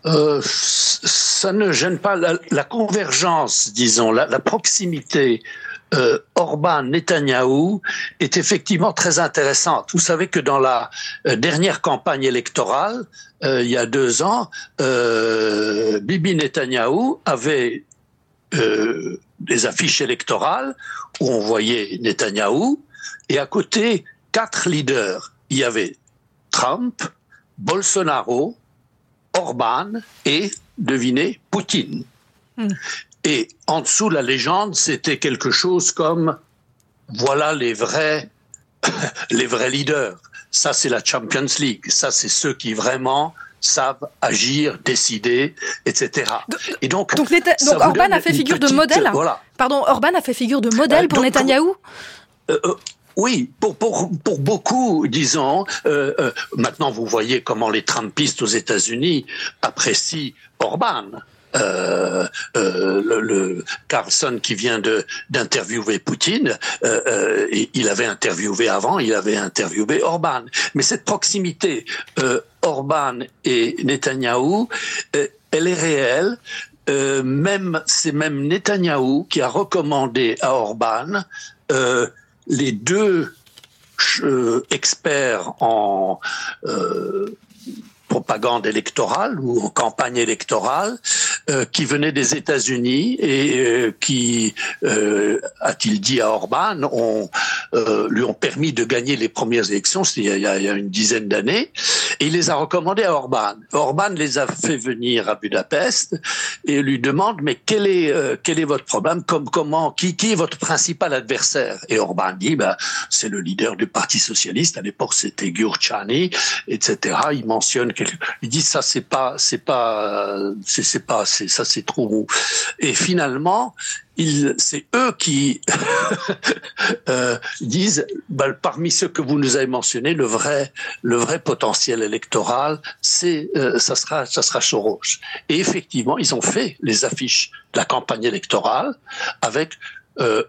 Euh, ça ne gêne pas la, convergence, disons, la, proximité euh, Orban-Netanyahou est effectivement très intéressante. Vous savez que dans la euh, dernière campagne électorale, il y a deux ans, Bibi Netanyahou avait des affiches électorales où on voyait Netanyahou et à côté quatre leaders. Il y avait Trump, Bolsonaro, Orban et, devinez, Poutine. Hmm. Et en dessous, la légende, c'était quelque chose comme voilà les vrais, les vrais leaders. Ça, c'est la Champions League. Ça, c'est ceux qui vraiment savent agir, décider, etc. Et donc, donc, Orban a fait figure de modèle. Pardon, Orban a fait figure de modèle euh, pour Netanyahou? Euh, euh, oui, pour, pour, pour beaucoup, disons, euh, euh, maintenant vous voyez comment les Trumpistes aux États-Unis apprécient Orban. Euh, euh, le, le, Carlson qui vient de d'interviewer Poutine, euh, euh il avait interviewé avant, il avait interviewé Orban. Mais cette proximité Orban et Netanyahou, elle est réelle. même c'est même Netanyahou qui a recommandé à Orban les deux euh, experts en euh, propagande électorale ou campagne électorale euh, qui venait des États-Unis et euh, qui, euh, a-t-il dit à Orban, ont, lui ont permis de gagner les premières élections, c'était il, y a une dizaine d'années, et il les a recommandés à Orban. Orban les a fait venir à Budapest et lui demande mais quel est quel est votre problème? Comme comment qui qui est votre principal adversaire? Et Orban dit bah c'est le leader du Parti socialiste à l'époque c'était Gyurcsány etc. Il mentionne il dit ça c'est pas c'est pas c'est pas ça c'est trop Et finalement, c'est eux qui euh, disent bah, parmi ceux que vous nous avez mentionnés, le vrai le vrai potentiel électoral, c'est euh, ça sera ça sera Soros. Et effectivement, ils ont fait les affiches de la campagne électorale avec euh,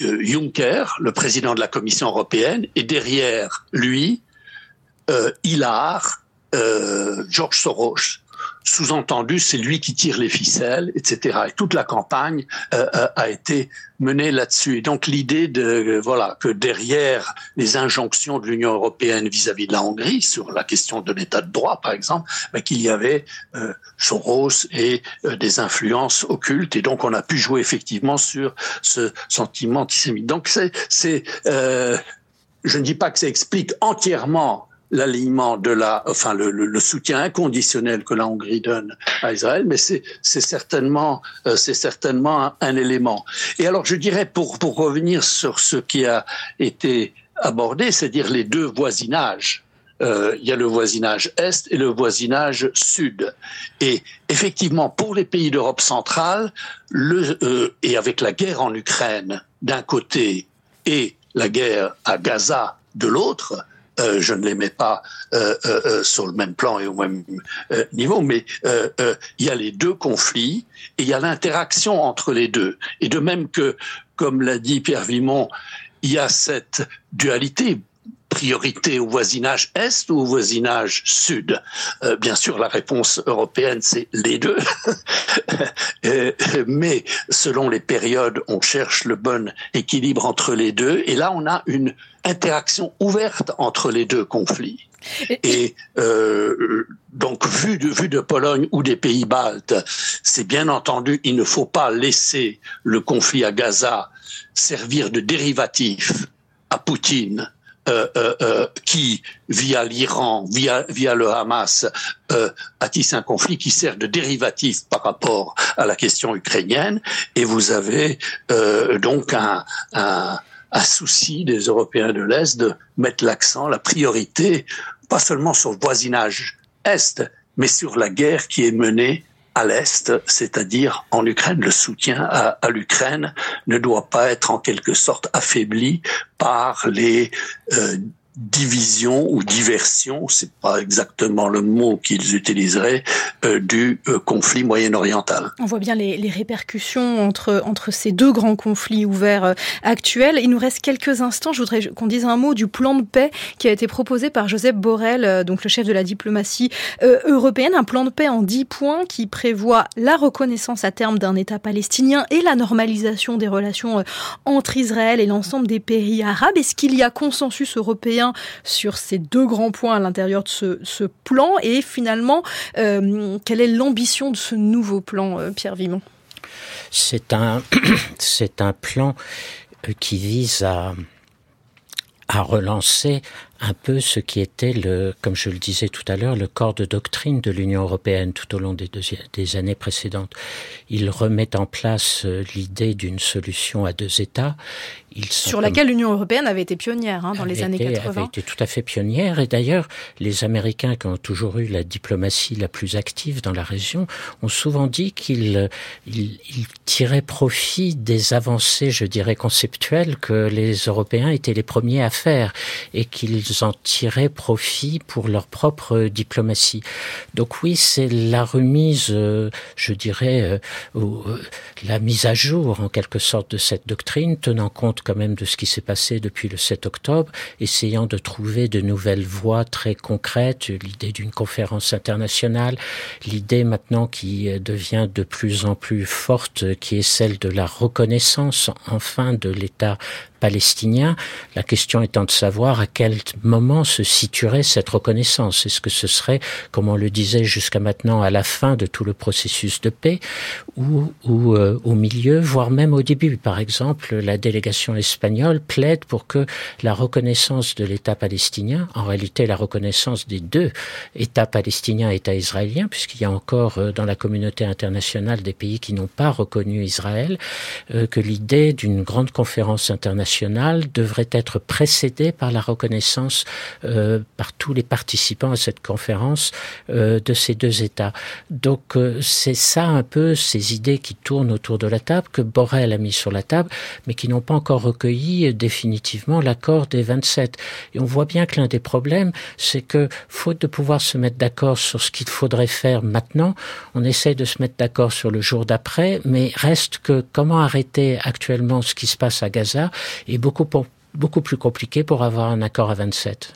Juncker, le président de la Commission européenne, et derrière lui, euh, Hillard, euh, George Soros. Sous-entendu, c'est lui qui tire les ficelles, etc. Et toute la campagne euh, euh, a été menée là-dessus. Et donc l'idée de voilà que derrière les injonctions de l'Union européenne vis-à-vis de la Hongrie sur la question de l'état de droit, par exemple, ben, qu'il y avait euh, Soros et des influences occultes. Et donc on a pu jouer effectivement sur ce sentiment antisémite. Donc c'est c'est je ne dis pas que ça explique entièrement l'alignement de la, enfin le, le, soutien inconditionnel que la Hongrie donne à Israël, mais c'est certainement euh, c'est certainement un, élément. Et alors je dirais pour pour revenir sur ce qui a été abordé, c'est-à-dire les deux voisinages. Euh, il y a le voisinage est et le voisinage sud. Et effectivement, pour les pays d'Europe centrale, le, euh, et avec la guerre en Ukraine d'un côté et la guerre à Gaza de l'autre, euh, je ne les mets pas euh, euh, sur le même plan et au même niveau, mais il y a les deux conflits et il y a l'interaction entre les deux. Et de même que, comme l'a dit Pierre Vimon, il y a cette dualité priorité au voisinage Est ou au voisinage Sud Bien sûr, la réponse européenne, c'est les deux. Mais selon les périodes, on cherche le bon équilibre entre les deux. Et là, on a une interaction ouverte entre les deux conflits. Et euh, donc, vu de, vue de Pologne ou des pays baltes, c'est bien entendu, il ne faut pas laisser le conflit à Gaza servir de dérivatif à Poutine. Euh, euh, euh qui, via l'Iran, via, via le Hamas, euh, un conflit qui sert de dérivatif par rapport à la question ukrainienne. Et vous avez euh, donc un, un un souci des Européens de l'Est de mettre l'accent, la priorité, pas seulement sur le voisinage Est, mais sur la guerre qui est menée à l'Est, c'est-à-dire en Ukraine. Le soutien à, l'Ukraine ne doit pas être en quelque sorte affaibli par les euh, division ou diversion, c'est pas exactement le mot qu'ils utiliseraient, euh, du euh, conflit moyen-oriental. On voit bien les, répercussions entre, entre ces deux grands conflits ouverts euh, actuels. Il nous reste quelques instants. Je voudrais qu'on dise un mot du plan de paix qui a été proposé par Joseph Borrell, donc le chef de la diplomatie européenne. Un plan de paix en dix points qui prévoit la reconnaissance à terme d'un État palestinien et la normalisation des relations entre Israël et l'ensemble des pays arabes. Est-ce qu'il y a consensus européen sur ces deux grands points à l'intérieur de ce, plan et finalement, euh, quelle est l'ambition de ce nouveau plan, euh, Pierre Vimon? C'est un, c'est un plan euh, qui vise à, à relancer un peu ce qui était le, comme je le disais tout à l'heure, le corps de doctrine de l'Union européenne tout au long des, des années précédentes. Il remet en place l'idée d'une solution à deux États sur laquelle l'Union européenne avait été pionnière hein, dans les années 80. Avait été tout à fait pionnière. Et d'ailleurs, les Américains qui ont toujours eu la diplomatie la plus active dans la région ont souvent dit qu'ils ils, ils tiraient profit des avancées, je dirais, conceptuelles que les Européens étaient les premiers à faire et qu'ils en tiraient profit pour leur propre diplomatie. Donc oui, c'est la remise, euh, je dirais, euh, euh, la mise à jour en quelque sorte de cette doctrine, tenant compte quand même de ce qui s'est passé depuis le 7 octobre, essayant de trouver de nouvelles voies très concrètes, l'idée d'une conférence internationale, l'idée maintenant qui devient de plus en plus forte, qui est celle de la reconnaissance enfin de l'État palestinien, la question étant de savoir à quelle moment se situerait cette reconnaissance. Est-ce que ce serait, comme on le disait jusqu'à maintenant, à la fin de tout le processus de paix, ou, ou euh, au milieu, voire même au début? Par exemple, la délégation espagnole plaide pour que la reconnaissance de l'État palestinien, en réalité la reconnaissance des deux États palestiniens et États israéliens, puisqu'il y a encore euh, dans la communauté internationale des pays qui n'ont pas reconnu Israël, euh, que l'idée d'une grande conférence internationale devrait être précédée par la reconnaissance euh, par tous les participants à cette conférence de ces deux États. Donc c'est ça un peu ces idées qui tournent autour de la table que Borrell a mis sur la table, mais qui n'ont pas encore recueilli définitivement l'accord des 27. Et on voit bien que l'un des problèmes, c'est que faute de pouvoir se mettre d'accord sur ce qu'il faudrait faire maintenant, on essaie de se mettre d'accord sur le jour d'après, mais reste que comment arrêter actuellement ce qui se passe à Gaza est beaucoup, beaucoup plus compliqué pour avoir un accord à 27.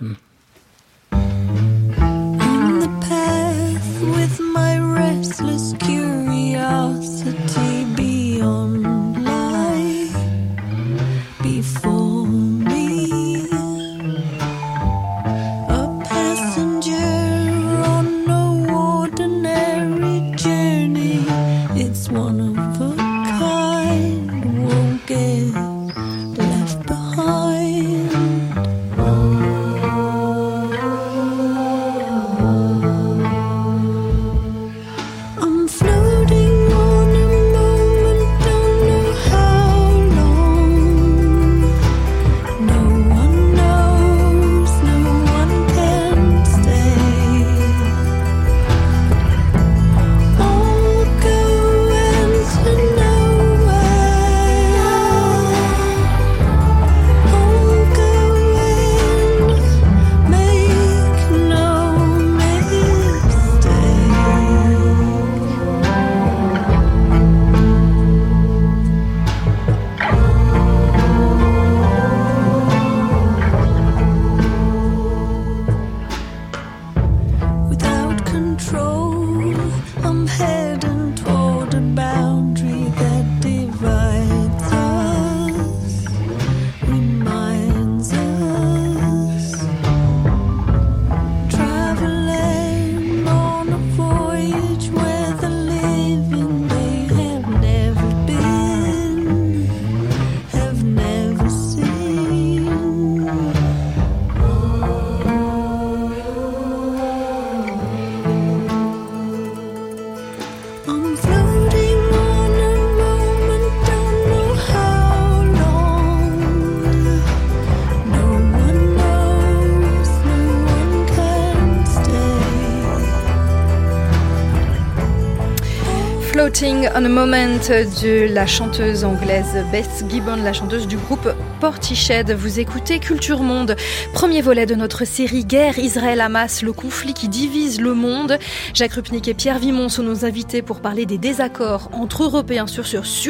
On a Moment de la chanteuse anglaise Beth Gibbon, la chanteuse du groupe Portiched. Vous écoutez Culture Monde, premier volet de notre série Guerre Israël-Hamas, le conflit qui divise le monde. Jacques Rupnik et Pierre Vimon sont nos invités pour parler des désaccords entre Européens sur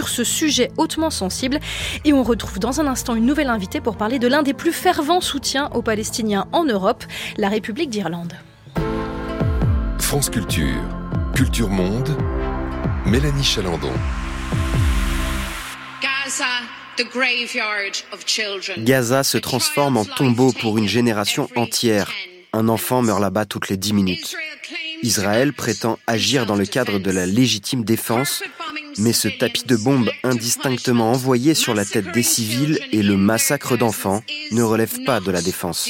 ce sujet hautement sensible. Et on retrouve dans un instant une nouvelle invitée pour parler de l'un des plus fervents soutiens aux Palestiniens en Europe, la République d'Irlande. France Culture, Culture Monde. Mélanie Chalandon. Gaza se transforme en tombeau pour une génération entière. Un enfant meurt là-bas toutes les dix minutes. Israël prétend agir dans le cadre de la légitime défense, mais ce tapis de bombes indistinctement envoyé sur la tête des civils et le massacre d'enfants ne relèvent pas de la défense.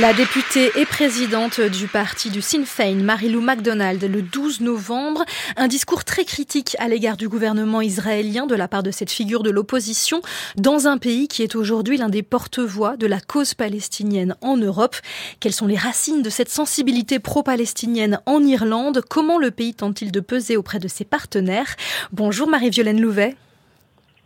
La députée et présidente du parti du Sinn Féin, Marilou MacDonald, le 12 novembre, un discours très critique à l'égard du gouvernement israélien de la part de cette figure de l'opposition dans un pays qui est aujourd'hui l'un des porte-voix de la cause palestinienne en Europe. Quelles sont les racines de cette sensibilité pro-palestinienne en Irlande? Comment le pays tente-t-il de peser auprès de ses partenaires? Bonjour Marie-Violaine Louvet.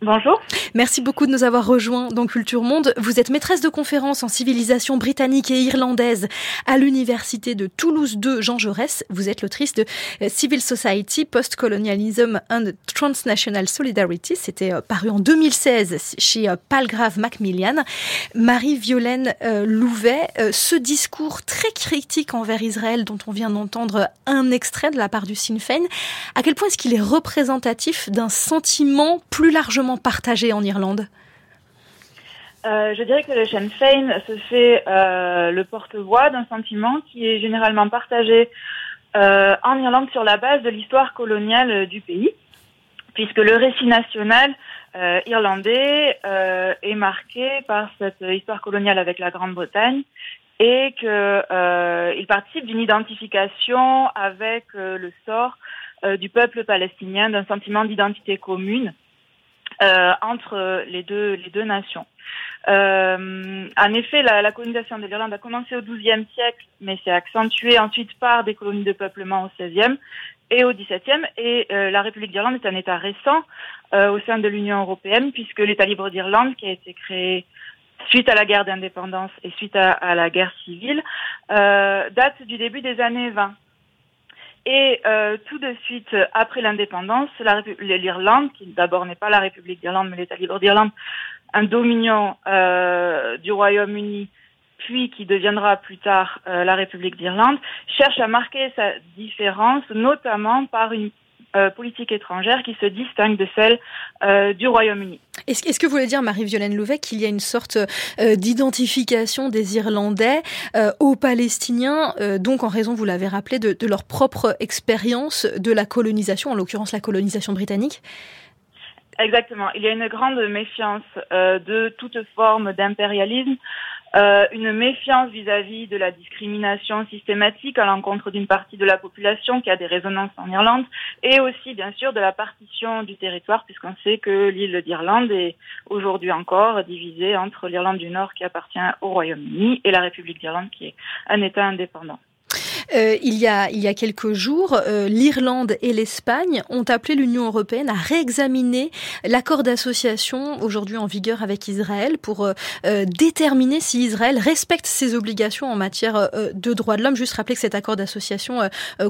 Bonjour. Merci beaucoup de nous avoir rejoints dans Culture Monde. Vous êtes maîtresse de conférences en civilisation britannique et irlandaise à l'université de Toulouse 2 Jean Jaurès. Vous êtes l'autrice de euh, Civil Society, Post-Colonialism and Transnational Solidarity. C'était euh, paru en 2016 chez euh, Palgrave Macmillan. Marie-Violaine Louvet, ce discours très critique envers Israël dont on vient d'entendre un extrait de la part du Sinn Féin, à quel point est-ce qu'il est représentatif d'un sentiment plus largement partagé en Irlande? Je dirais que le Sinn Féin se fait le porte-voix d'un sentiment qui est généralement partagé en Irlande sur la base de l'histoire coloniale du pays, puisque le récit national irlandais est marqué par cette histoire coloniale avec la Grande-Bretagne et qu'il euh, participe d'une identification avec euh, le sort euh, du peuple palestinien, d'un sentiment d'identité commune euh, entre les deux, les deux nations. en effet, la, la colonisation de l'Irlande a commencé au XIIe siècle, mais s'est accentuée ensuite par des colonies de peuplement au XVIe et au XVIIe. Et la République d'Irlande est un État récent au sein de l'Union européenne, puisque l'État libre d'Irlande, qui a été créé suite à la guerre d'indépendance et suite à, la guerre civile, euh, date du début des années 20. Et euh, tout de suite après l'indépendance, l'Irlande, qui d'abord n'est pas la République d'Irlande, mais l'État libre d'Irlande, un dominion euh, du Royaume-Uni, puis qui deviendra plus tard la République d'Irlande, cherche à marquer sa différence, notamment par une euh, politique étrangère qui se distingue de celle euh, du Royaume-Uni. Est-ce, que vous voulez dire, Marie-Violaine Louvet, qu'il y a une sorte euh, d'identification des Irlandais aux Palestiniens, donc en raison, vous l'avez rappelé, de, de leur propre expérience de la colonisation, en l'occurrence la colonisation britannique? Exactement. Il y a une grande méfiance de toute forme d'impérialisme. Euh, une méfiance vis-à-vis de la discrimination systématique à l'encontre d'une partie de la population qui a des résonances en Irlande, et aussi bien sûr de la partition du territoire, puisqu'on sait que l'île d'Irlande est aujourd'hui encore divisée entre l'Irlande du Nord qui appartient au Royaume-Uni et la République d'Irlande qui est un État indépendant. Euh, il, y a, il y a quelques jours, euh, l'Irlande et l'Espagne ont appelé l'Union européenne à réexaminer l'accord d'association aujourd'hui en vigueur avec Israël pour euh, déterminer si Israël respecte ses obligations en matière de droits de l'homme. Juste rappeler que cet accord d'association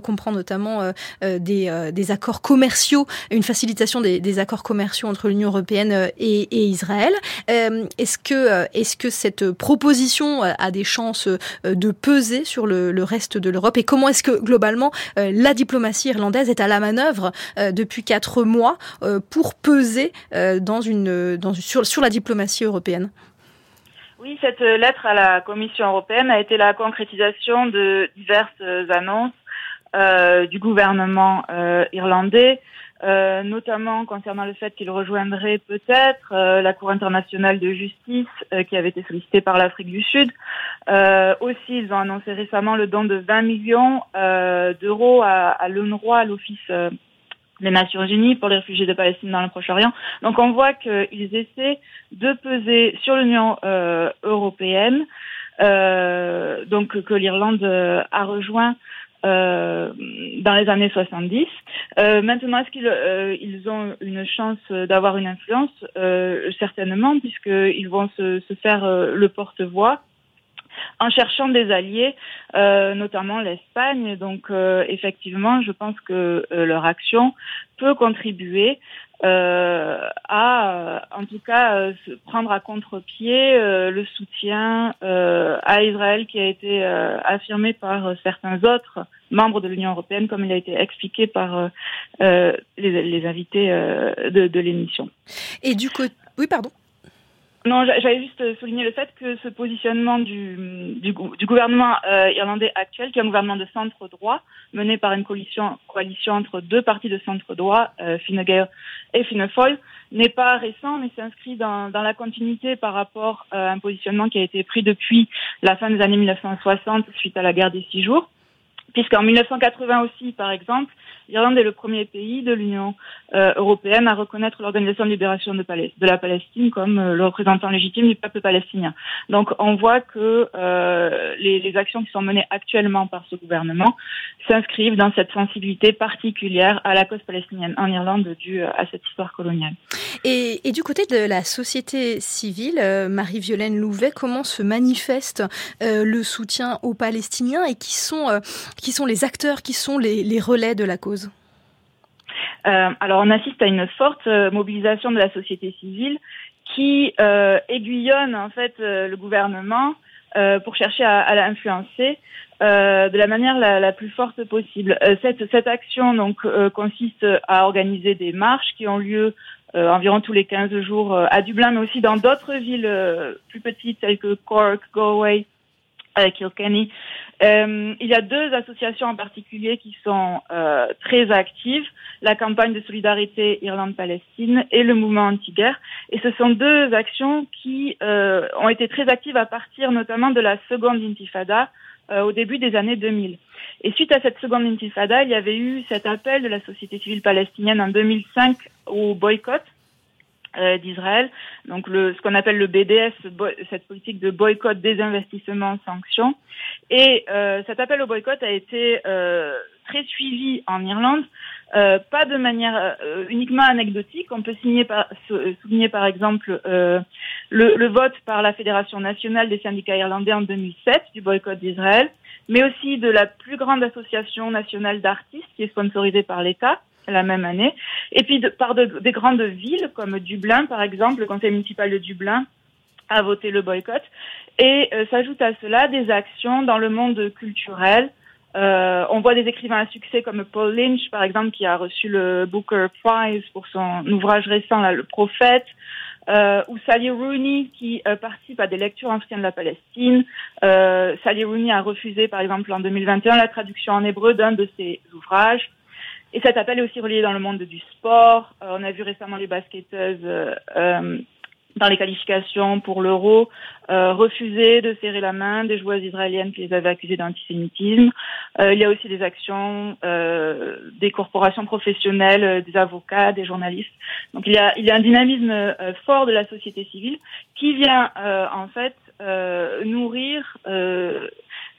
comprend notamment des, des, accords commerciaux, une facilitation des, accords commerciaux entre l'Union européenne et, Israël. est-ce que, est-ce que cette proposition a des chances de peser sur le reste de l'Europe? Et comment est-ce que globalement euh, la diplomatie irlandaise est à la manœuvre euh, depuis quatre mois euh, pour peser dans une, dans, sur, sur la diplomatie européenne? Oui, cette lettre à la Commission européenne a été la concrétisation de diverses annonces du gouvernement irlandais euh, notamment concernant le fait qu'il rejoindrait peut-être euh, la Cour internationale de justice euh, qui avait été sollicitée par l'Afrique du Sud. aussi, ils ont annoncé récemment le don de 20 millions d'euros à, à l'UNRWA, l'Office des Nations Unies pour les réfugiés de Palestine dans le Proche-Orient. Donc on voit qu'ils essaient de peser sur l'Union européenne, donc que l'Irlande a rejoint euh, dans les années 70. Euh, maintenant, est-ce qu'ils euh, ils ont une chance d'avoir une influence? Euh, Certainement, puisqu'ils vont se, se faire euh, le porte-voix en cherchant des alliés, notamment l'Espagne. Donc, effectivement, je pense que leur action peut contribuer euh, à, en tout cas, euh, prendre à contre-pied euh, le soutien à Israël qui a été affirmé par certains autres membres de l'Union européenne, comme il a été expliqué par les, les, invités de, de l'émission. Et du coup, oui, pardon. Non, j'avais juste souligné le fait que ce positionnement du, du, du gouvernement euh, irlandais actuel, qui est un gouvernement de centre droit, mené par une coalition, coalition entre deux partis de centre droit, euh, Fine Gael et Fine Foyle, n'est pas récent, mais s'inscrit dans, dans la continuité par rapport euh, à un positionnement qui a été pris depuis la fin des années 1960 suite à la guerre des six jours puisqu'en 1980 aussi, par exemple, l'Irlande est le premier pays de l'Union euh, européenne à reconnaître l'Organisation de libération de, la Palestine comme euh, le représentant légitime du peuple palestinien. Donc on voit que euh, les, actions qui sont menées actuellement par ce gouvernement s'inscrivent dans cette sensibilité particulière à la cause palestinienne en Irlande due à cette histoire coloniale. Et du côté de la société civile, Marie-Violaine Louvet, comment se manifeste le soutien aux Palestiniens et qui sont qui sont les acteurs, qui sont les, relais de la cause euh, Alors on assiste à une forte euh, mobilisation de la société civile qui euh, aiguillonne en fait le gouvernement pour chercher à, l'influencer de la manière la, la, plus forte possible. cette, cette action donc consiste à organiser des marches qui ont lieu environ tous les 15 jours à Dublin, mais aussi dans d'autres villes plus petites telles que Cork, Galway, Kilkenny. Euh, il y a deux associations en particulier qui sont euh, très actives, la campagne de solidarité Irlande-Palestine et le mouvement anti-guerre. Et ce sont deux actions qui euh, ont été très actives à partir notamment de la seconde intifada au début des années 2000. Et suite à cette seconde intifada, il y avait eu cet appel de la société civile palestinienne en 2005 au boycott d'Israël, donc le, ce qu'on appelle le BDS, cette politique de boycott, désinvestissement, sanctions. Et euh, cet appel au boycott a été euh, très suivi en Irlande, euh, pas de manière euh, uniquement anecdotique. On peut signer par, souligner par exemple le, le, vote par la Fédération nationale des syndicats irlandais en 2007 du boycott d'Israël, mais aussi de la plus grande association nationale d'artistes qui est sponsorisée par l'État la même année. Et puis par des grandes villes comme Dublin, par exemple, le conseil municipal de Dublin a voté le boycott. Et euh, s'ajoute à cela des actions dans le monde culturel. Euh, on voit des écrivains à succès comme Paul Lynch, par exemple, qui a reçu le Booker Prize pour son ouvrage récent, Le Prophète. Euh, ou Sally Rooney qui participe à des lectures en soutien de la Palestine. Sally Rooney a refusé, par exemple, en 2021, la traduction en hébreu d'un de ses ouvrages. Et cet appel est aussi relié dans le monde du sport. Euh, on a vu récemment les basketteuses euh, euh, dans les qualifications pour l'Euro refuser de serrer la main des joueuses israéliennes qui les avaient accusées d'antisémitisme. il y a aussi des actions des corporations professionnelles, des avocats, des journalistes. Donc il y a, il y a un dynamisme fort de la société civile qui vient en fait nourrir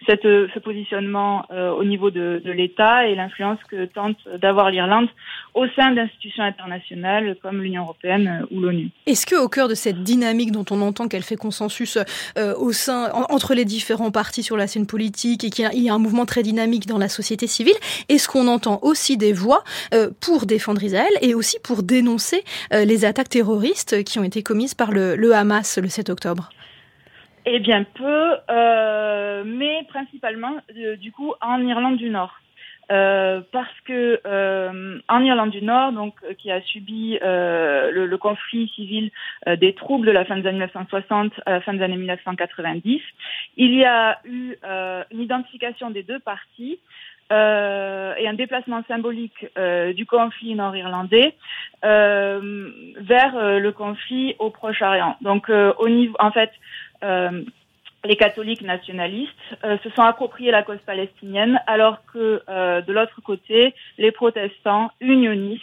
cette, ce positionnement euh, au niveau de, de l'État et l'influence que tente d'avoir l'Irlande au sein d'institutions internationales comme l'Union européenne ou l'ONU. Est-ce que au cœur de cette dynamique dont on entend qu'elle fait consensus euh, au sein entre les différents partis sur la scène politique et qu'il y a un mouvement très dynamique dans la société civile, est-ce qu'on entend aussi des voix euh, pour défendre Israël et aussi pour dénoncer les attaques terroristes qui ont été commises par le, le Hamas le 7 octobre? Eh bien peu, euh, mais principalement euh, du coup en Irlande du Nord. Euh, parce que euh, en Irlande du Nord, donc euh, qui a subi le, le, conflit civil des troubles de la fin des années 1960 à la fin des années 1990, il y a eu une identification des deux parties euh, et un déplacement symbolique euh, du conflit nord-irlandais euh, vers le conflit au Proche-Orient. Donc, au niveau, en fait, les catholiques nationalistes se sont appropriés la cause palestinienne, alors que de l'autre côté, les protestants unionistes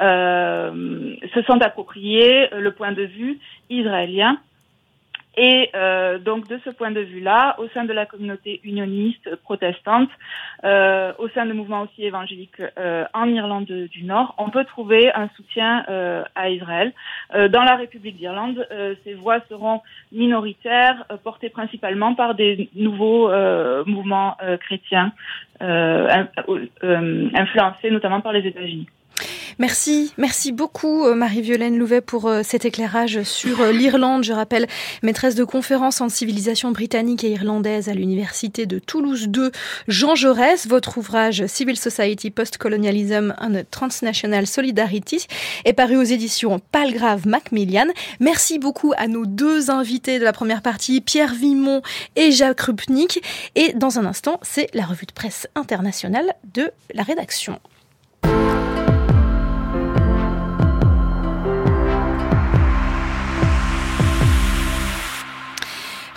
se sont appropriés le point de vue israélien et euh, donc de ce point de vue-là, au sein de la communauté unioniste protestante, euh, au sein de mouvements aussi évangéliques euh, en Irlande du Nord, on peut trouver un soutien euh, à Israël. Euh, dans la République d'Irlande, euh, ces voix seront minoritaires, portées principalement par des nouveaux mouvements chrétiens, influencés notamment par les États-Unis. Merci, merci beaucoup euh, Marie-Violaine Louvet pour euh, cet éclairage sur euh, l'Irlande. Je rappelle, maîtresse de conférences en civilisation britannique et irlandaise à l'université de Toulouse 2, Jean Jaurès. Votre ouvrage Civil Society Post-Colonialism and Transnational Solidarity est paru aux éditions Palgrave Macmillan. Merci beaucoup à nos deux invités de la première partie, Pierre Vimon et Jacques Rupnik. Et dans un instant, c'est la revue de presse internationale de la rédaction.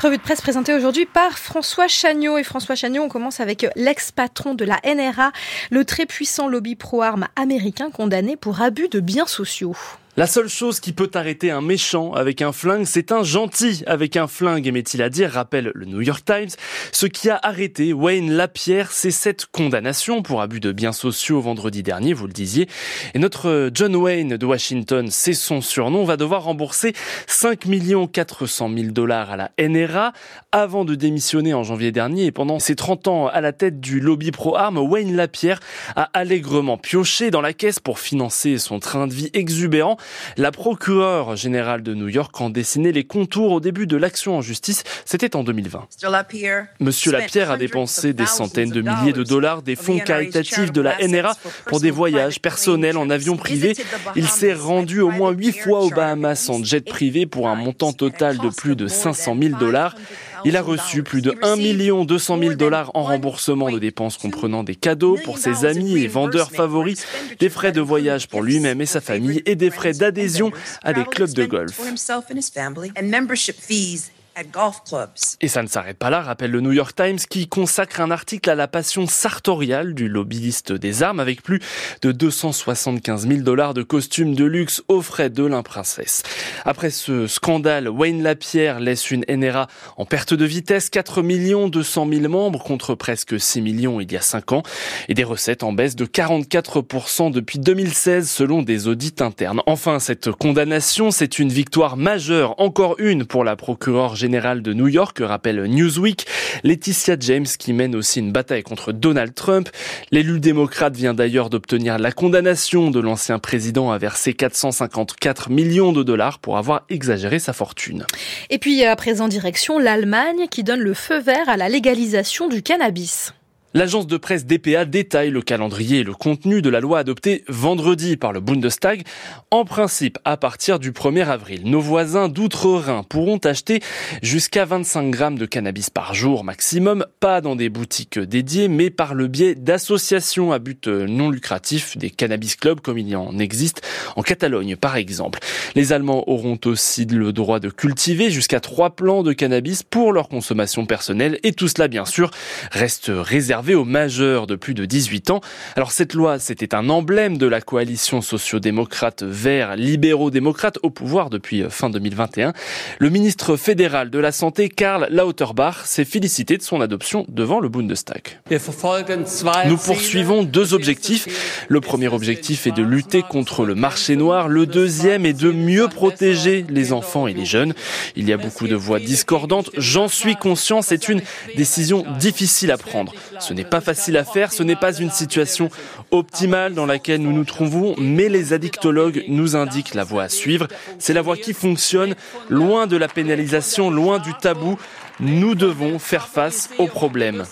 Revue de presse présentée aujourd'hui par François Chagnot. Et François Chagnot, on commence avec l'ex-patron de la NRA, le très puissant lobby pro-armes américain condamné pour abus de biens sociaux. La seule chose qui peut arrêter un méchant avec un flingue, c'est un gentil avec un flingue, aimait-il à dire, rappelle le New York Times. Ce qui a arrêté Wayne Lapierre, c'est cette condamnation pour abus de biens sociaux vendredi dernier, vous le disiez. Et notre John Wayne de Washington, c'est son surnom, va devoir rembourser 5 400 000 dollars à la NRA avant de démissionner en janvier dernier. Et pendant ses 30 ans à la tête du lobby pro-armes, Wayne Lapierre a allègrement pioché dans la caisse pour financer son train de vie exubérant La procureure générale de New York en dessinait les contours au début de l'action en justice. C'était en 2020. Monsieur Lapierre a dépensé des centaines de milliers de dollars des fonds caritatifs de la NRA pour des voyages personnels en avion privé. Il s'est rendu au moins huit fois aux Bahamas en jet privé pour un montant total de plus de 500 000 dollars. Il a reçu plus de 1 200 000 dollars en remboursement de dépenses comprenant des cadeaux pour ses amis et vendeurs favoris, des frais de voyage pour lui-même et sa famille et des frais d'adhésion à des clubs de golf. Et ça ne s'arrête pas là, rappelle le New York Times, qui consacre un article à la passion sartoriale du lobbyiste des armes avec plus de 275 000 dollars de costumes de luxe aux frais de l'imprincesse. Après ce scandale, Wayne Lapierre laisse une NRA en perte de vitesse, 4 millions 200 000 membres contre presque 6 millions il y a 5 ans et des recettes en baisse de 44% depuis 2016 selon des audits internes. Enfin, cette condamnation, c'est une victoire majeure, encore une pour la procureure générale de New York, rappelle Newsweek. Laetitia James qui mène aussi une bataille contre Donald Trump. L'élu démocrate vient d'ailleurs d'obtenir la condamnation de l'ancien président à verser 454 millions de dollars pour avoir exagéré sa fortune. Et puis à présent direction l'Allemagne qui donne le feu vert à la légalisation du cannabis. L'agence de presse DPA détaille le calendrier et le contenu de la loi adoptée vendredi par le Bundestag. En principe, à partir du 1er avril, nos voisins d'outre-Rhin pourront acheter jusqu'à 25 grammes de cannabis par jour maximum, pas dans des boutiques dédiées, mais par le biais d'associations à but non lucratif, des cannabis clubs comme il y en existe en Catalogne par exemple. Les Allemands auront aussi le droit de cultiver jusqu'à trois plants de cannabis pour leur consommation personnelle et tout cela bien sûr reste réservé aux majeurs de plus de 18 ans. Alors cette loi, c'était un emblème de la coalition sociodémocrate vert libéraux-démocrate au pouvoir depuis fin 2021. Le ministre fédéral de la Santé, Karl Lauterbach, s'est félicité de son adoption devant le Bundestag. Nous poursuivons deux objectifs. Le premier objectif est de lutter contre le marché noir. Le deuxième est de mieux protéger les enfants et les jeunes. Il y a beaucoup de voix discordantes. J'en suis conscient. C'est une décision difficile à prendre. Ce n'est pas facile à faire, ce n'est pas une situation optimale dans laquelle nous nous trouvons, mais les addictologues nous indiquent la voie à suivre. C'est la voie qui fonctionne, loin de la pénalisation, loin du tabou. Nous devons faire face aux problèmes.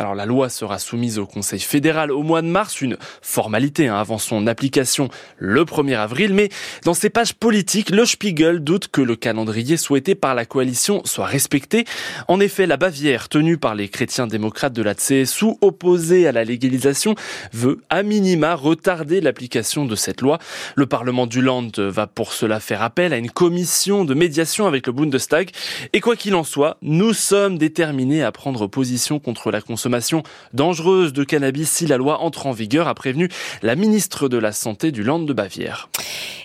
Alors la loi sera soumise au Conseil fédéral au mois de mars, une formalité hein, avant son application le 1er avril, mais dans ses pages politiques, le Spiegel doute que le calendrier souhaité par la coalition soit respecté. En effet, la Bavière, tenue par les chrétiens démocrates de la CSU, opposée à la légalisation, veut à minima retarder l'application de cette loi. Le Parlement du Land va pour cela faire appel à une commission de médiation avec le Bundestag. Et quoi qu'il en soit, nous sommes déterminés à prendre position contre la consommation dangereuse de cannabis si la loi entre en vigueur, a prévenu la ministre de la Santé du Land de Bavière.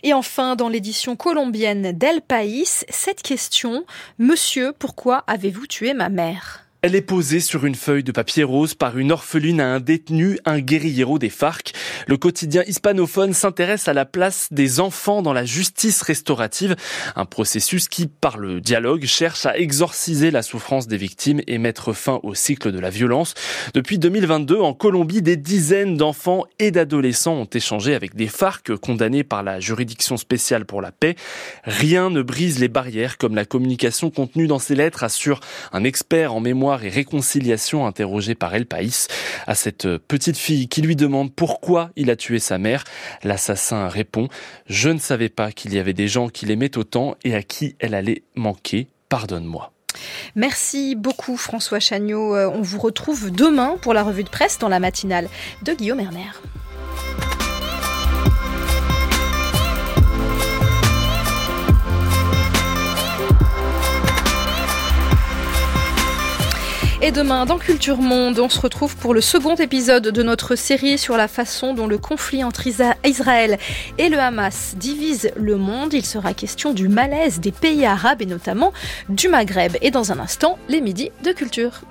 Et enfin, dans l'édition colombienne d'El País, cette question, Monsieur, pourquoi avez-vous tué ma mère? Elle est posée sur une feuille de papier rose par une orpheline à un détenu, un guérillero des FARC. Le quotidien hispanophone s'intéresse à la place des enfants dans la justice restaurative, un processus qui, par le dialogue, cherche à exorciser la souffrance des victimes et mettre fin au cycle de la violence. Depuis 2022, en Colombie, des dizaines d'enfants et d'adolescents ont échangé avec des FARC condamnés par la juridiction spéciale pour la paix. Rien ne brise les barrières comme la communication contenue dans ces lettres, assure un expert en mémoire et réconciliation interrogé par El País à cette petite fille qui lui demande pourquoi il a tué sa mère. L'assassin répond Je ne savais pas qu'il y avait des gens qui l'aimaient autant et à qui elle allait manquer. Pardonne-moi. Merci beaucoup François Chagnot. Euh, on vous retrouve demain pour la revue de presse dans la matinale de Guillaume Erner. Et demain, dans Culture Monde, on se retrouve pour le second épisode de notre série sur la façon dont le conflit entre Israël et le Hamas divise le monde. Il sera question du malaise des pays arabes et notamment du Maghreb. Et dans un instant, les midis de culture.